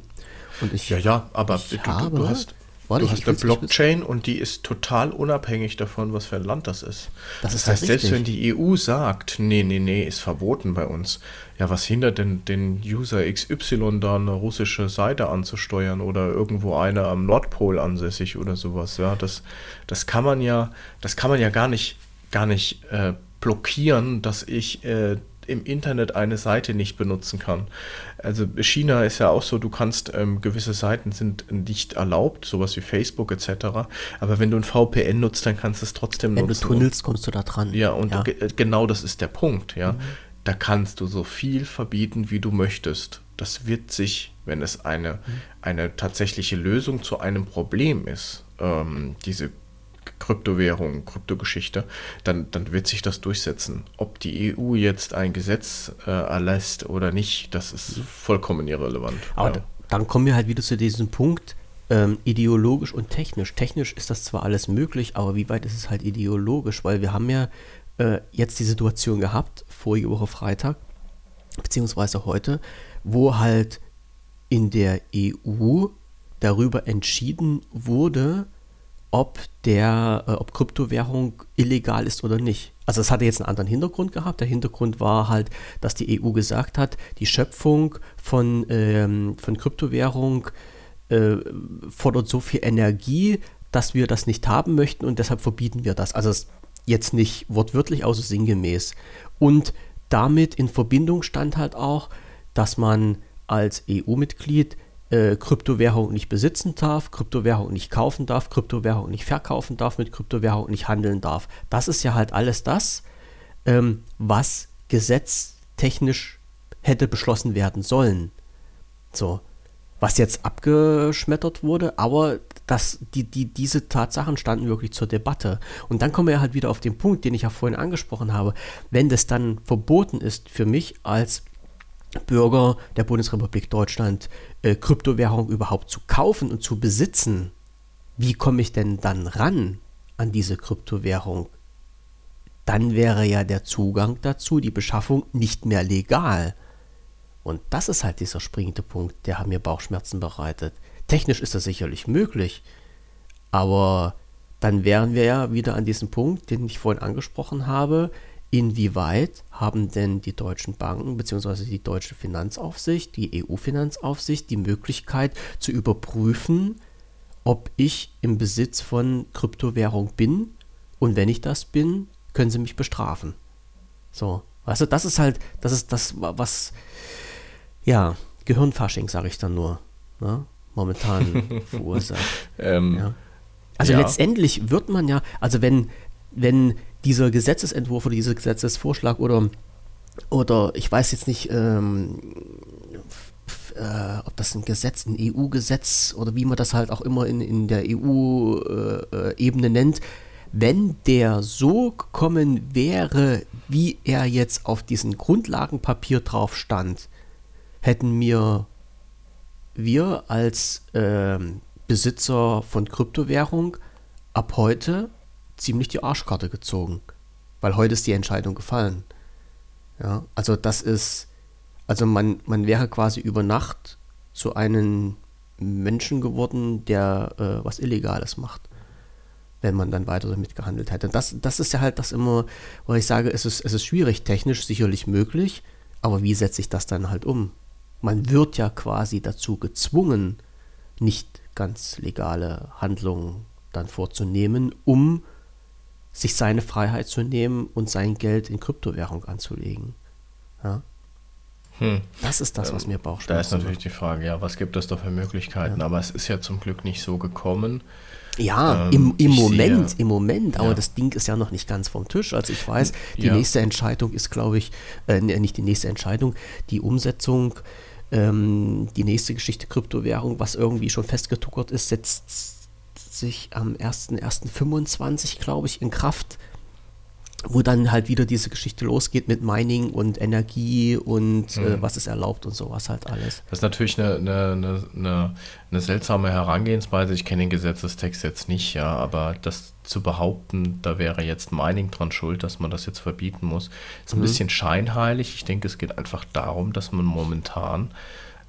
Und ich, ja, ja, aber du, habe, du, hast, Warte, du hast eine Blockchain und die ist total unabhängig davon, was für ein Land das ist. Das, das ist heißt, selbst wenn die EU sagt, nee, nee, nee, ist verboten bei uns, ja, was hindert denn den User XY da eine russische Seite anzusteuern oder irgendwo eine am Nordpol ansässig oder sowas? Ja, das, das kann man ja, das kann man ja gar nicht, gar nicht äh, blockieren, dass ich äh, im Internet eine Seite nicht benutzen kann. Also China ist ja auch so, du kannst, ähm, gewisse Seiten sind nicht erlaubt, sowas wie Facebook etc. Aber wenn du ein VPN nutzt, dann kannst du es trotzdem wenn nutzen. Wenn du tunnelst, kommst du da dran. Ja, und ja. Du, genau das ist der Punkt, ja. Mhm. Da kannst du so viel verbieten, wie du möchtest. Das wird sich, wenn es eine, mhm. eine tatsächliche Lösung zu einem Problem ist, ähm, diese Kryptowährung, Kryptogeschichte, dann, dann wird sich das durchsetzen. Ob die EU jetzt ein Gesetz äh, erlässt oder nicht, das ist vollkommen irrelevant. Aber ja. dann kommen wir halt wieder zu diesem Punkt, ähm, ideologisch und technisch. Technisch ist das zwar alles möglich, aber wie weit ist es halt ideologisch? Weil wir haben ja äh, jetzt die Situation gehabt, vorige Woche Freitag, beziehungsweise heute, wo halt in der EU darüber entschieden wurde, ob der, äh, ob Kryptowährung illegal ist oder nicht. Also es hatte jetzt einen anderen Hintergrund gehabt. Der Hintergrund war halt, dass die EU gesagt hat, die Schöpfung von, ähm, von Kryptowährung äh, fordert so viel Energie, dass wir das nicht haben möchten und deshalb verbieten wir das. Also jetzt nicht wortwörtlich, außer sinngemäß. Und damit in Verbindung stand halt auch, dass man als EU-Mitglied äh, Kryptowährung nicht besitzen darf, Kryptowährung nicht kaufen darf, Kryptowährung nicht verkaufen darf, mit Kryptowährung nicht handeln darf. Das ist ja halt alles das, ähm, was gesetztechnisch hätte beschlossen werden sollen. So, was jetzt abgeschmettert wurde, aber das, die, die, diese Tatsachen standen wirklich zur Debatte. Und dann kommen wir halt wieder auf den Punkt, den ich ja vorhin angesprochen habe. Wenn das dann verboten ist für mich als Bürger der Bundesrepublik Deutschland äh, Kryptowährung überhaupt zu kaufen und zu besitzen, wie komme ich denn dann ran an diese Kryptowährung? Dann wäre ja der Zugang dazu, die Beschaffung nicht mehr legal. Und das ist halt dieser springende Punkt, der mir Bauchschmerzen bereitet. Technisch ist das sicherlich möglich, aber dann wären wir ja wieder an diesem Punkt, den ich vorhin angesprochen habe, Inwieweit haben denn die deutschen Banken bzw. die deutsche Finanzaufsicht, die EU-Finanzaufsicht die Möglichkeit zu überprüfen, ob ich im Besitz von Kryptowährung bin und wenn ich das bin, können sie mich bestrafen. So, weißt du, das ist halt, das ist das, was, ja, Gehirnfasching, sage ich dann nur, ne? momentan verursacht. ähm, ja. Also ja. letztendlich wird man ja, also wenn, wenn dieser Gesetzesentwurf oder dieser Gesetzesvorschlag oder, oder ich weiß jetzt nicht, ähm, äh, ob das ein Gesetz, ein EU-Gesetz oder wie man das halt auch immer in, in der EU-Ebene äh, nennt, wenn der so gekommen wäre, wie er jetzt auf diesem Grundlagenpapier drauf stand, hätten mir wir als äh, Besitzer von Kryptowährung ab heute ziemlich die Arschkarte gezogen. Weil heute ist die Entscheidung gefallen. Ja, also das ist, also man, man wäre quasi über Nacht zu einem Menschen geworden, der äh, was Illegales macht, wenn man dann weiter damit gehandelt hätte. Das, das ist ja halt das immer, wo ich sage, es ist, es ist schwierig, technisch sicherlich möglich, aber wie setze ich das dann halt um? Man wird ja quasi dazu gezwungen, nicht ganz legale Handlungen dann vorzunehmen, um sich seine Freiheit zu nehmen und sein Geld in Kryptowährung anzulegen. Ja? Hm. Das ist das, was mir Bauchschmerzen Da ist natürlich die Frage, ja, was gibt es da für Möglichkeiten? Ja. Aber es ist ja zum Glück nicht so gekommen. Ja, ähm, im, im Moment, sehe, im Moment, aber ja. das Ding ist ja noch nicht ganz vom Tisch. Also ich weiß, die ja. nächste Entscheidung ist, glaube ich, äh, nicht die nächste Entscheidung, die Umsetzung, ähm, die nächste Geschichte Kryptowährung, was irgendwie schon festgetuckert ist, setzt sich am 1.1.25, glaube ich, in Kraft, wo dann halt wieder diese Geschichte losgeht mit Mining und Energie und äh, mhm. äh, was ist erlaubt und sowas halt alles. Das ist natürlich eine, eine, eine, eine seltsame Herangehensweise. Ich kenne den Gesetzestext jetzt nicht, ja, aber das zu behaupten, da wäre jetzt Mining dran schuld, dass man das jetzt verbieten muss, ist ein mhm. bisschen scheinheilig. Ich denke, es geht einfach darum, dass man momentan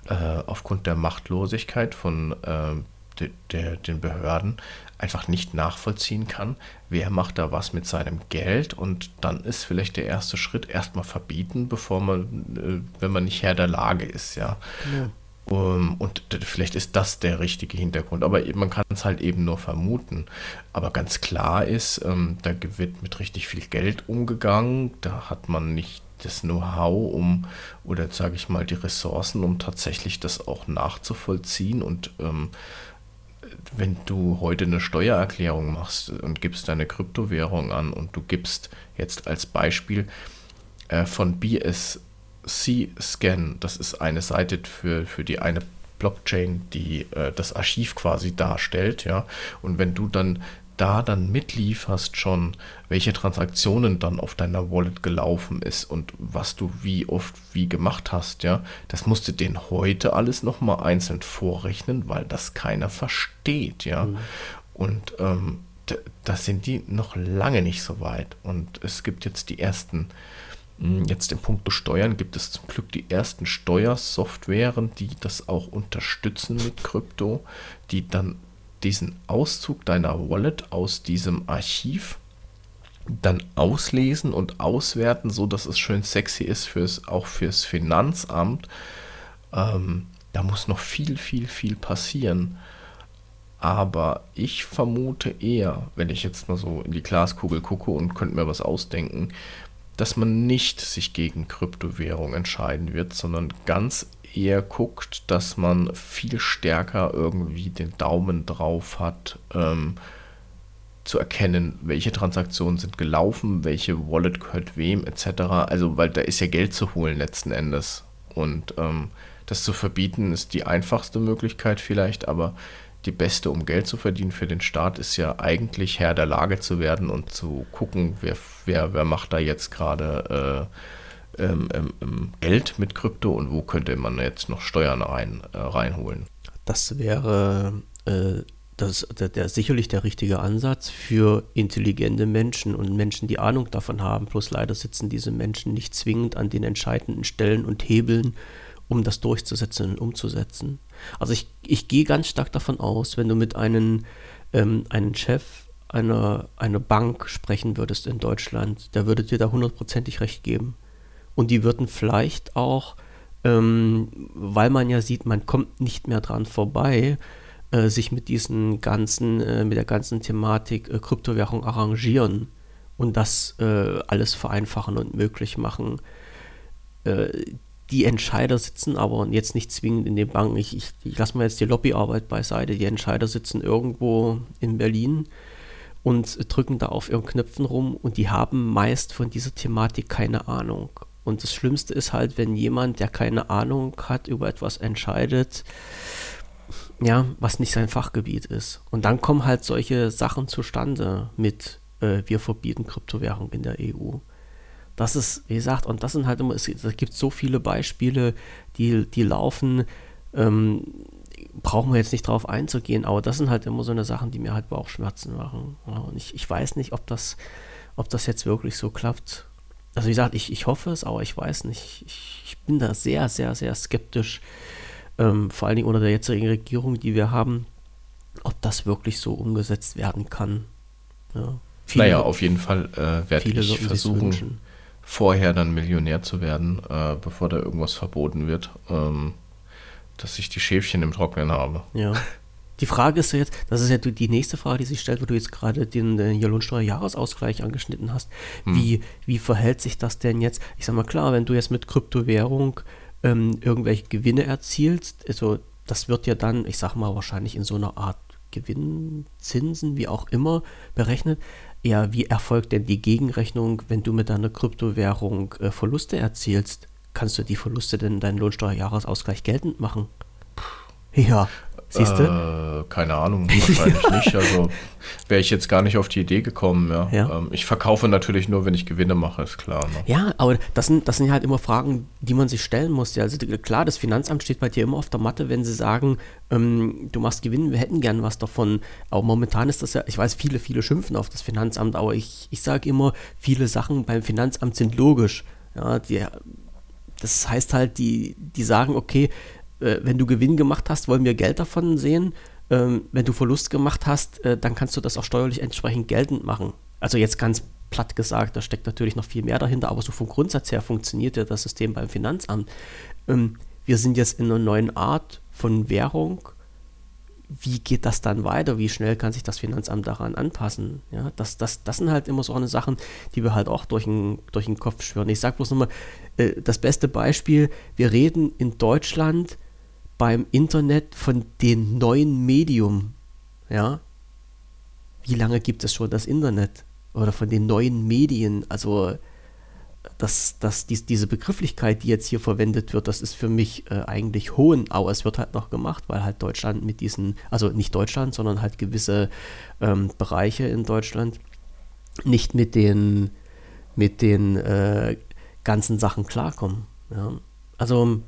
äh, aufgrund der Machtlosigkeit von äh, de, de, den Behörden einfach nicht nachvollziehen kann, wer macht da was mit seinem Geld und dann ist vielleicht der erste Schritt erstmal verbieten, bevor man, äh, wenn man nicht Herr der Lage ist, ja. ja. Um, und vielleicht ist das der richtige Hintergrund, aber man kann es halt eben nur vermuten. Aber ganz klar ist, ähm, da wird mit richtig viel Geld umgegangen, da hat man nicht das Know-how, um, oder sage ich mal, die Ressourcen, um tatsächlich das auch nachzuvollziehen und ähm, wenn du heute eine Steuererklärung machst und gibst deine Kryptowährung an und du gibst jetzt als Beispiel äh, von BSC Scan, das ist eine Seite für, für die eine Blockchain, die äh, das Archiv quasi darstellt, ja, und wenn du dann da dann mitlieferst schon, welche Transaktionen dann auf deiner Wallet gelaufen ist und was du wie oft wie gemacht hast, ja, das musst du denen heute alles nochmal einzeln vorrechnen, weil das keiner versteht, ja. Mhm. Und ähm, da sind die noch lange nicht so weit. Und es gibt jetzt die ersten, hm, jetzt im Punkt Steuern gibt es zum Glück die ersten Steuersoftwaren, die das auch unterstützen mit Krypto, die dann diesen Auszug deiner Wallet aus diesem Archiv dann auslesen und auswerten, so dass es schön sexy ist fürs auch fürs Finanzamt. Ähm, da muss noch viel, viel, viel passieren. Aber ich vermute eher, wenn ich jetzt mal so in die Glaskugel gucke und könnte mir was ausdenken, dass man nicht sich gegen Kryptowährung entscheiden wird, sondern ganz eher guckt, dass man viel stärker irgendwie den Daumen drauf hat, ähm, zu erkennen, welche Transaktionen sind gelaufen, welche Wallet gehört wem, etc. Also, weil da ist ja Geld zu holen letzten Endes. Und ähm, das zu verbieten ist die einfachste Möglichkeit vielleicht, aber die beste, um Geld zu verdienen für den Staat, ist ja eigentlich Herr der Lage zu werden und zu gucken, wer, wer, wer macht da jetzt gerade äh, ähm, ähm, ähm, Geld mit Krypto und wo könnte man jetzt noch Steuern rein, äh, reinholen? Das wäre äh, das, der, der, sicherlich der richtige Ansatz für intelligente Menschen und Menschen, die Ahnung davon haben. Bloß leider sitzen diese Menschen nicht zwingend an den entscheidenden Stellen und Hebeln, um das durchzusetzen und umzusetzen. Also ich, ich gehe ganz stark davon aus, wenn du mit einem, ähm, einem Chef einer, einer Bank sprechen würdest in Deutschland, der würde dir da hundertprozentig recht geben. Und die würden vielleicht auch, ähm, weil man ja sieht, man kommt nicht mehr dran vorbei, äh, sich mit diesen ganzen, äh, mit der ganzen Thematik äh, Kryptowährung arrangieren und das äh, alles vereinfachen und möglich machen. Äh, die Entscheider sitzen aber jetzt nicht zwingend in den Banken. Ich, ich, ich lasse mal jetzt die Lobbyarbeit beiseite. Die Entscheider sitzen irgendwo in Berlin und drücken da auf ihren Knöpfen rum und die haben meist von dieser Thematik keine Ahnung. Und das Schlimmste ist halt, wenn jemand, der keine Ahnung hat, über etwas entscheidet, ja, was nicht sein Fachgebiet ist. Und dann kommen halt solche Sachen zustande mit, äh, wir verbieten Kryptowährung in der EU. Das ist, wie gesagt, und das sind halt immer, es, gibt so viele Beispiele, die, die laufen, ähm, brauchen wir jetzt nicht drauf einzugehen, aber das sind halt immer so eine Sachen, die mir halt Bauchschmerzen machen. Und ich, ich weiß nicht, ob das, ob das jetzt wirklich so klappt also wie gesagt, ich, ich hoffe es, aber ich weiß nicht. Ich, ich bin da sehr, sehr, sehr skeptisch, ähm, vor allen Dingen unter der jetzigen Regierung, die wir haben, ob das wirklich so umgesetzt werden kann. Ja, viele, naja, auf jeden Fall äh, werde ich versuchen, vorher dann Millionär zu werden, äh, bevor da irgendwas verboten wird, ähm, dass ich die Schäfchen im Trocknen habe. Ja. Die Frage ist ja jetzt, das ist ja die nächste Frage, die sich stellt, wo du jetzt gerade den, den Lohnsteuer-Jahresausgleich angeschnitten hast. Hm. Wie, wie verhält sich das denn jetzt? Ich sag mal, klar, wenn du jetzt mit Kryptowährung ähm, irgendwelche Gewinne erzielst, also das wird ja dann, ich sag mal, wahrscheinlich in so einer Art Gewinnzinsen, wie auch immer, berechnet. Ja, wie erfolgt denn die Gegenrechnung, wenn du mit deiner Kryptowährung äh, Verluste erzielst? Kannst du die Verluste denn in deinen Lohnsteuerjahresausgleich geltend machen? Ja, Siehst du? Äh, keine Ahnung, wahrscheinlich nicht. Also wäre ich jetzt gar nicht auf die Idee gekommen. Ja. ja. Ähm, ich verkaufe natürlich nur, wenn ich Gewinne mache, ist klar. Ne? Ja, aber das sind, das sind halt immer Fragen, die man sich stellen muss. Ja, also klar, das Finanzamt steht bei dir immer auf der Matte, wenn sie sagen, ähm, du machst Gewinn, wir hätten gern was davon. Aber momentan ist das ja, ich weiß, viele, viele schimpfen auf das Finanzamt, aber ich, ich sage immer, viele Sachen beim Finanzamt sind logisch. Ja, die, das heißt halt, die, die sagen, okay, wenn du Gewinn gemacht hast, wollen wir Geld davon sehen. Ähm, wenn du Verlust gemacht hast, äh, dann kannst du das auch steuerlich entsprechend geltend machen. Also jetzt ganz platt gesagt, da steckt natürlich noch viel mehr dahinter, aber so vom Grundsatz her funktioniert ja das System beim Finanzamt. Ähm, wir sind jetzt in einer neuen Art von Währung. Wie geht das dann weiter? Wie schnell kann sich das Finanzamt daran anpassen? Ja, das, das, das sind halt immer so eine Sachen, die wir halt auch durch den, durch den Kopf schwören. Ich sage bloß nochmal, äh, das beste Beispiel, wir reden in Deutschland beim Internet von dem neuen Medium. Ja? Wie lange gibt es schon das Internet? Oder von den neuen Medien? Also dass, dass dies, diese Begrifflichkeit, die jetzt hier verwendet wird, das ist für mich äh, eigentlich Hohenau. Es wird halt noch gemacht, weil halt Deutschland mit diesen, also nicht Deutschland, sondern halt gewisse ähm, Bereiche in Deutschland nicht mit den, mit den äh, ganzen Sachen klarkommen. Ja. Also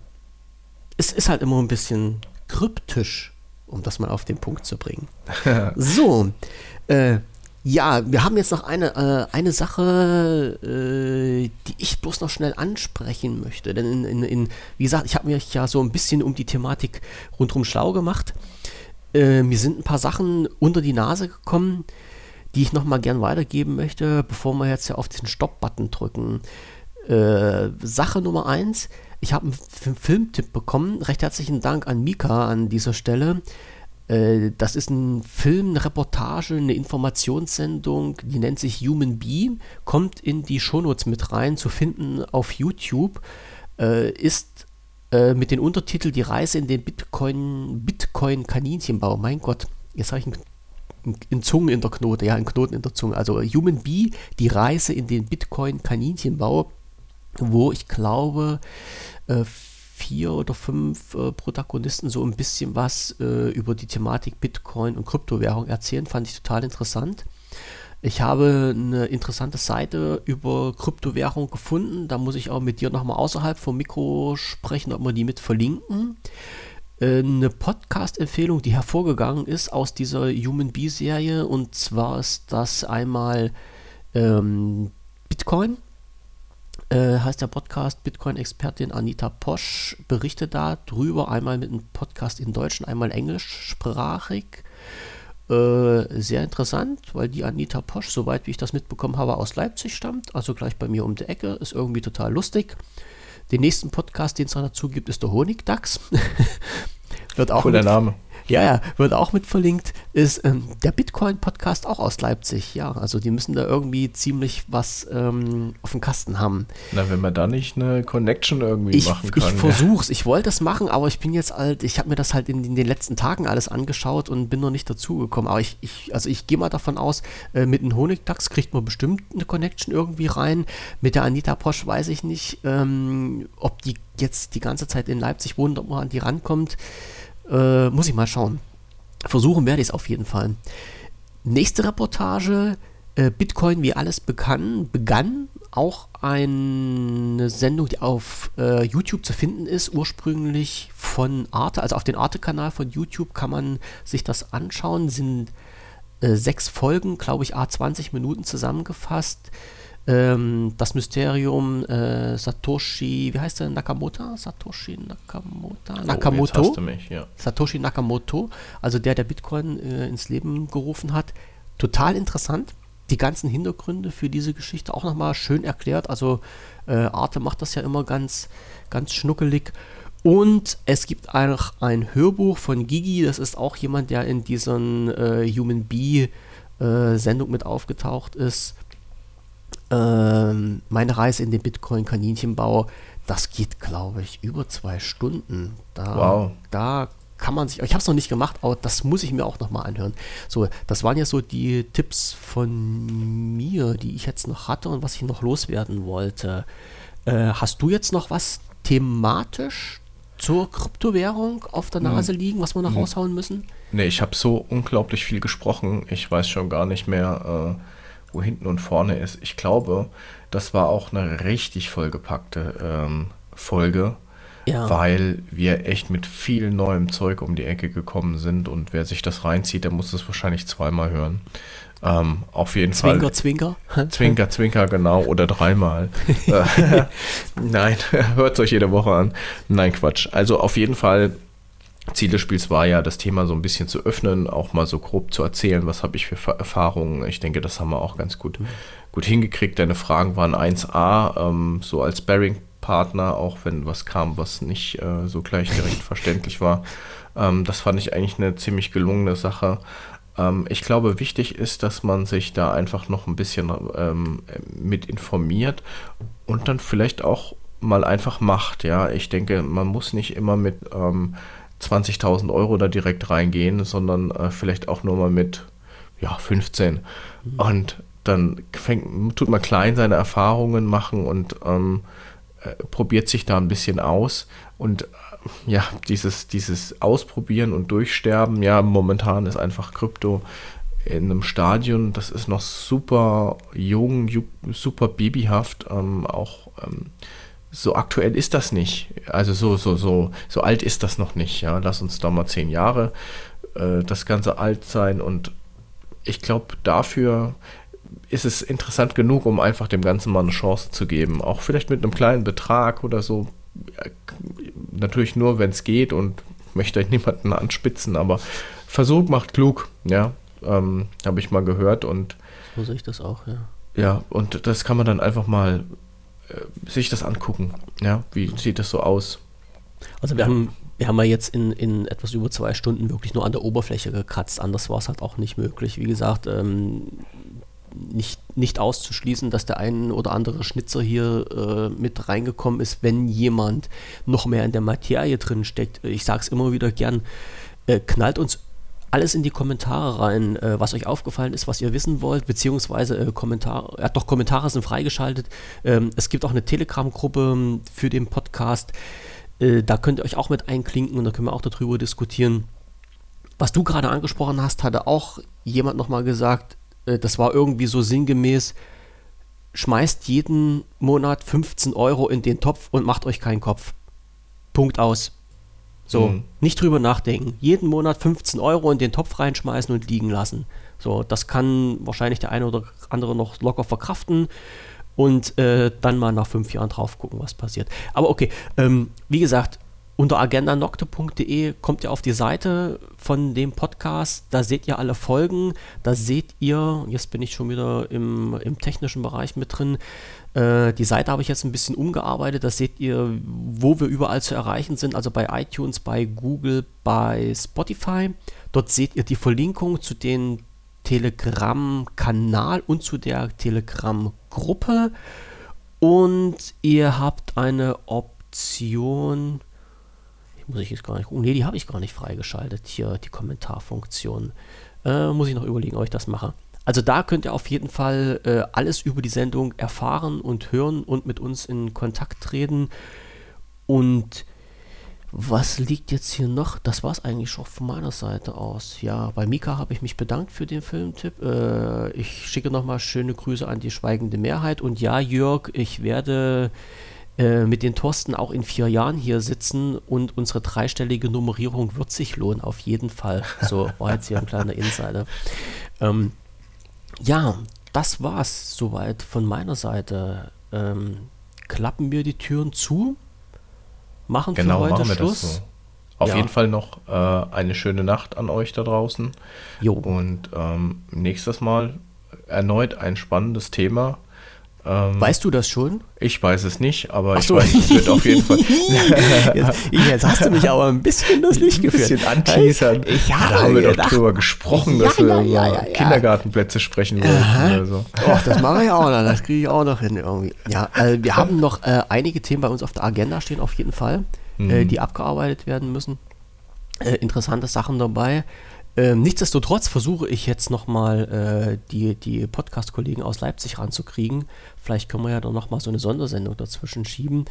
es ist halt immer ein bisschen kryptisch, um das mal auf den Punkt zu bringen. so, äh, ja, wir haben jetzt noch eine, äh, eine Sache, äh, die ich bloß noch schnell ansprechen möchte. Denn in, in, in wie gesagt, ich habe mich ja so ein bisschen um die Thematik rundherum schlau gemacht. Äh, mir sind ein paar Sachen unter die Nase gekommen, die ich nochmal gern weitergeben möchte, bevor wir jetzt ja auf den Stop-Button drücken. Äh, Sache Nummer eins, ich habe einen Filmtipp bekommen. Recht herzlichen Dank an Mika an dieser Stelle. Äh, das ist ein Film, eine Reportage, eine Informationssendung, die nennt sich Human Bee, kommt in die Shownotes mit rein, zu finden auf YouTube, äh, ist äh, mit dem Untertitel Die Reise in den Bitcoin, Bitcoin Kaninchenbau. Mein Gott, jetzt habe ich einen, einen Zungen in der Knote, ja, einen Knoten in der Zunge. Also Human Bee, die Reise in den Bitcoin Kaninchenbau, wo ich glaube, äh, vier oder fünf äh, Protagonisten so ein bisschen was äh, über die Thematik Bitcoin und Kryptowährung erzählen. Fand ich total interessant. Ich habe eine interessante Seite über Kryptowährung gefunden. Da muss ich auch mit dir nochmal außerhalb vom Mikro sprechen, ob wir die mit verlinken. Eine Podcast-Empfehlung, die hervorgegangen ist aus dieser Human Bee-Serie. Und zwar ist das einmal ähm, Bitcoin äh, heißt der Podcast Bitcoin-Expertin Anita Posch berichtet darüber, einmal mit einem Podcast in Deutsch und einmal englischsprachig. Äh, sehr interessant, weil die Anita Posch, soweit wie ich das mitbekommen habe, aus Leipzig stammt, also gleich bei mir um die Ecke, ist irgendwie total lustig. Den nächsten Podcast, den es dazu gibt, ist der Honigdachs. Wird auch Cooler Name. Ja, ja, wird auch mit verlinkt, ist ähm, der Bitcoin-Podcast auch aus Leipzig. Ja, also die müssen da irgendwie ziemlich was ähm, auf dem Kasten haben. Na, wenn man da nicht eine Connection irgendwie ich, machen kann. Ich versuch's. Ich wollte das machen, aber ich bin jetzt halt, ich habe mir das halt in, in, den letzten Tagen alles angeschaut und bin noch nicht dazugekommen. Aber ich, ich also ich gehe mal davon aus, äh, mit einem Honigdachs kriegt man bestimmt eine Connection irgendwie rein. Mit der Anita Posch weiß ich nicht, ähm, ob die jetzt die ganze Zeit in Leipzig wohnt, ob man an die rankommt. Äh, muss ich mal schauen. Versuchen werde ich es auf jeden Fall. Nächste Reportage. Äh, Bitcoin, wie alles begann, begann auch eine Sendung, die auf äh, YouTube zu finden ist, ursprünglich von Arte, also auf den Arte-Kanal von YouTube kann man sich das anschauen, sind äh, sechs Folgen, glaube ich, A20 Minuten zusammengefasst ähm, das Mysterium äh, Satoshi, wie heißt der? Nakamoto? Satoshi Nakamoto? Oh, Nakamoto? Oh, mich, ja. Satoshi Nakamoto, also der, der Bitcoin äh, ins Leben gerufen hat. Total interessant. Die ganzen Hintergründe für diese Geschichte auch nochmal schön erklärt. Also äh, Arte macht das ja immer ganz, ganz schnuckelig. Und es gibt auch ein Hörbuch von Gigi, das ist auch jemand, der in dieser äh, Human Bee äh, Sendung mit aufgetaucht ist ähm, meine Reise in den Bitcoin-Kaninchenbau, das geht, glaube ich, über zwei Stunden. Da, wow. Da kann man sich, ich habe es noch nicht gemacht, aber das muss ich mir auch nochmal anhören. So, das waren ja so die Tipps von mir, die ich jetzt noch hatte und was ich noch loswerden wollte. Äh, hast du jetzt noch was thematisch zur Kryptowährung auf der Nase liegen, was wir noch raushauen müssen? Nee, ich habe so unglaublich viel gesprochen. Ich weiß schon gar nicht mehr. Äh wo hinten und vorne ist. Ich glaube, das war auch eine richtig vollgepackte ähm, Folge, ja. weil wir echt mit viel neuem Zeug um die Ecke gekommen sind und wer sich das reinzieht, der muss es wahrscheinlich zweimal hören. Ähm, auf jeden Zwinker, Fall. Zwinker, Zwinker. Zwinker, Zwinker, genau, oder dreimal. Äh, Nein, hört es euch jede Woche an. Nein, Quatsch. Also auf jeden Fall Ziel des Spiels war ja, das Thema so ein bisschen zu öffnen, auch mal so grob zu erzählen, was habe ich für Erfahrungen. Ich denke, das haben wir auch ganz gut, gut hingekriegt. Deine Fragen waren 1a, ähm, so als Bearing-Partner, auch wenn was kam, was nicht äh, so gleich direkt verständlich war. Ähm, das fand ich eigentlich eine ziemlich gelungene Sache. Ähm, ich glaube, wichtig ist, dass man sich da einfach noch ein bisschen ähm, mit informiert und dann vielleicht auch mal einfach macht. Ja, ich denke, man muss nicht immer mit ähm, 20.000 Euro da direkt reingehen, sondern äh, vielleicht auch nur mal mit ja, 15. Mhm. Und dann fängt, tut man klein seine Erfahrungen machen und ähm, äh, probiert sich da ein bisschen aus. Und äh, ja, dieses, dieses Ausprobieren und Durchsterben, ja, momentan ist einfach Krypto in einem Stadion, das ist noch super jung, super babyhaft, ähm, auch ähm, so aktuell ist das nicht. Also so, so, so, so alt ist das noch nicht. Ja, lass uns da mal zehn Jahre äh, das Ganze alt sein und ich glaube, dafür ist es interessant genug, um einfach dem Ganzen mal eine Chance zu geben. Auch vielleicht mit einem kleinen Betrag oder so. Natürlich nur, wenn es geht und möchte ich niemanden anspitzen, aber Versuch macht klug, ja. Ähm, Habe ich mal gehört und. So sehe ich das auch, ja. Ja, und das kann man dann einfach mal äh, sich das angucken. Ja, wie sieht das so aus? Also wir haben, wir haben ja jetzt in, in etwas über zwei Stunden wirklich nur an der Oberfläche gekratzt. Anders war es halt auch nicht möglich. Wie gesagt, ähm, nicht, nicht auszuschließen, dass der ein oder andere Schnitzer hier äh, mit reingekommen ist, wenn jemand noch mehr in der Materie drin steckt. Ich sage es immer wieder gern, äh, knallt uns alles in die Kommentare rein, äh, was euch aufgefallen ist, was ihr wissen wollt, beziehungsweise äh, Kommentare, ja doch, Kommentare sind freigeschaltet. Ähm, es gibt auch eine Telegram-Gruppe ähm, für den Podcast. Äh, da könnt ihr euch auch mit einklinken und da können wir auch darüber diskutieren. Was du gerade angesprochen hast, hatte auch jemand nochmal gesagt, äh, das war irgendwie so sinngemäß, schmeißt jeden Monat 15 Euro in den Topf und macht euch keinen Kopf. Punkt aus. So, mhm. nicht drüber nachdenken. Jeden Monat 15 Euro in den Topf reinschmeißen und liegen lassen. So, das kann wahrscheinlich der eine oder andere noch locker verkraften und äh, dann mal nach fünf Jahren drauf gucken, was passiert. Aber okay, ähm, wie gesagt, unter agendanocte.de kommt ihr auf die Seite von dem Podcast, da seht ihr alle Folgen, da seht ihr, jetzt bin ich schon wieder im, im technischen Bereich mit drin, äh, die Seite habe ich jetzt ein bisschen umgearbeitet. Da seht ihr, wo wir überall zu erreichen sind. Also bei iTunes, bei Google, bei Spotify. Dort seht ihr die Verlinkung zu dem Telegram-Kanal und zu der Telegram-Gruppe. Und ihr habt eine Option. Muss ich jetzt gar nicht gucken. Ne, die habe ich gar nicht freigeschaltet. Hier die Kommentarfunktion. Äh, muss ich noch überlegen, ob ich das mache. Also da könnt ihr auf jeden Fall äh, alles über die Sendung erfahren und hören und mit uns in Kontakt treten. Und was liegt jetzt hier noch? Das war es eigentlich schon von meiner Seite aus. Ja, bei Mika habe ich mich bedankt für den Filmtipp. Äh, ich schicke nochmal schöne Grüße an die schweigende Mehrheit. Und ja, Jörg, ich werde äh, mit den Thorsten auch in vier Jahren hier sitzen und unsere dreistellige Nummerierung wird sich lohnen, auf jeden Fall. So war jetzt hier ein kleiner Insider. Ähm, ja, das war's soweit von meiner Seite. Ähm, klappen wir die Türen zu, machen genau, für heute machen Schluss. So. Auf ja. jeden Fall noch äh, eine schöne Nacht an euch da draußen. Jo. Und ähm, nächstes Mal erneut ein spannendes Thema. Ähm, weißt du das schon? Ich weiß es nicht, aber ich so. weiß, es wird auf jeden Fall. jetzt, jetzt, hast du mich aber ein bisschen das Licht geführt. Ein bisschen anteasern. Ich habe da haben wir gedacht, doch drüber gesprochen, dass ja, wir ja, über Kindergartenplätze sprechen wollten. So. Och, das mache ich auch noch, das kriege ich auch noch hin irgendwie. Ja, äh, wir haben noch äh, einige Themen bei uns auf der Agenda stehen, auf jeden Fall, äh, mhm. äh, die abgearbeitet werden müssen. Äh, interessante Sachen dabei. Ähm, nichtsdestotrotz versuche ich jetzt nochmal äh, die, die Podcast-Kollegen aus Leipzig ranzukriegen. Vielleicht können wir ja dann nochmal so eine Sondersendung dazwischen schieben.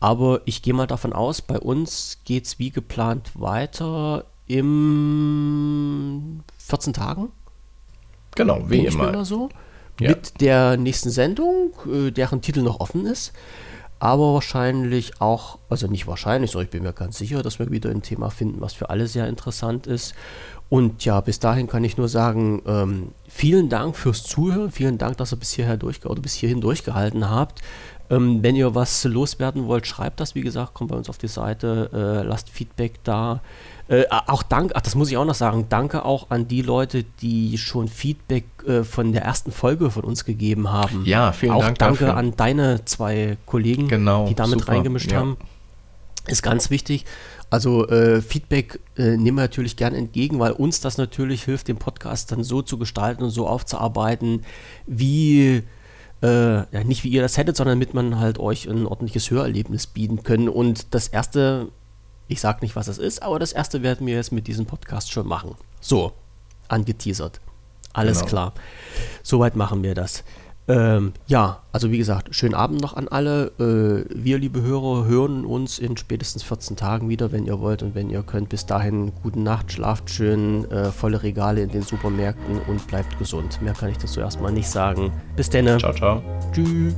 Aber ich gehe mal davon aus, bei uns geht es wie geplant weiter im 14 Tagen. Genau, wie immer. So, ja. Mit der nächsten Sendung, äh, deren Titel noch offen ist aber wahrscheinlich auch, also nicht wahrscheinlich, sondern ich bin mir ganz sicher, dass wir wieder ein Thema finden, was für alle sehr interessant ist. Und ja, bis dahin kann ich nur sagen, ähm, vielen Dank fürs Zuhören, vielen Dank, dass ihr bis hierher durch oder bis hierhin durchgehalten habt. Ähm, wenn ihr was loswerden wollt, schreibt das, wie gesagt, kommt bei uns auf die Seite, äh, lasst Feedback da. Äh, auch Dank, ach, das muss ich auch noch sagen, danke auch an die Leute, die schon Feedback äh, von der ersten Folge von uns gegeben haben. Ja, vielen auch Dank. Danke dafür. an deine zwei Kollegen, genau, die damit super, reingemischt ja. haben. Ist ganz wichtig. Also äh, Feedback äh, nehmen wir natürlich gern entgegen, weil uns das natürlich hilft, den Podcast dann so zu gestalten und so aufzuarbeiten, wie äh, ja, nicht wie ihr das hättet, sondern damit man halt euch ein ordentliches Hörerlebnis bieten können. Und das erste, ich sage nicht, was es ist, aber das erste werden wir jetzt mit diesem Podcast schon machen. So, angeteasert. Alles genau. klar. Soweit machen wir das. Ähm, ja, also wie gesagt, schönen Abend noch an alle. Äh, wir, liebe Hörer, hören uns in spätestens 14 Tagen wieder, wenn ihr wollt und wenn ihr könnt. Bis dahin, gute Nacht, schlaft schön, äh, volle Regale in den Supermärkten und bleibt gesund. Mehr kann ich dazu erstmal nicht sagen. Bis dann. Ciao, ciao. Tschüss.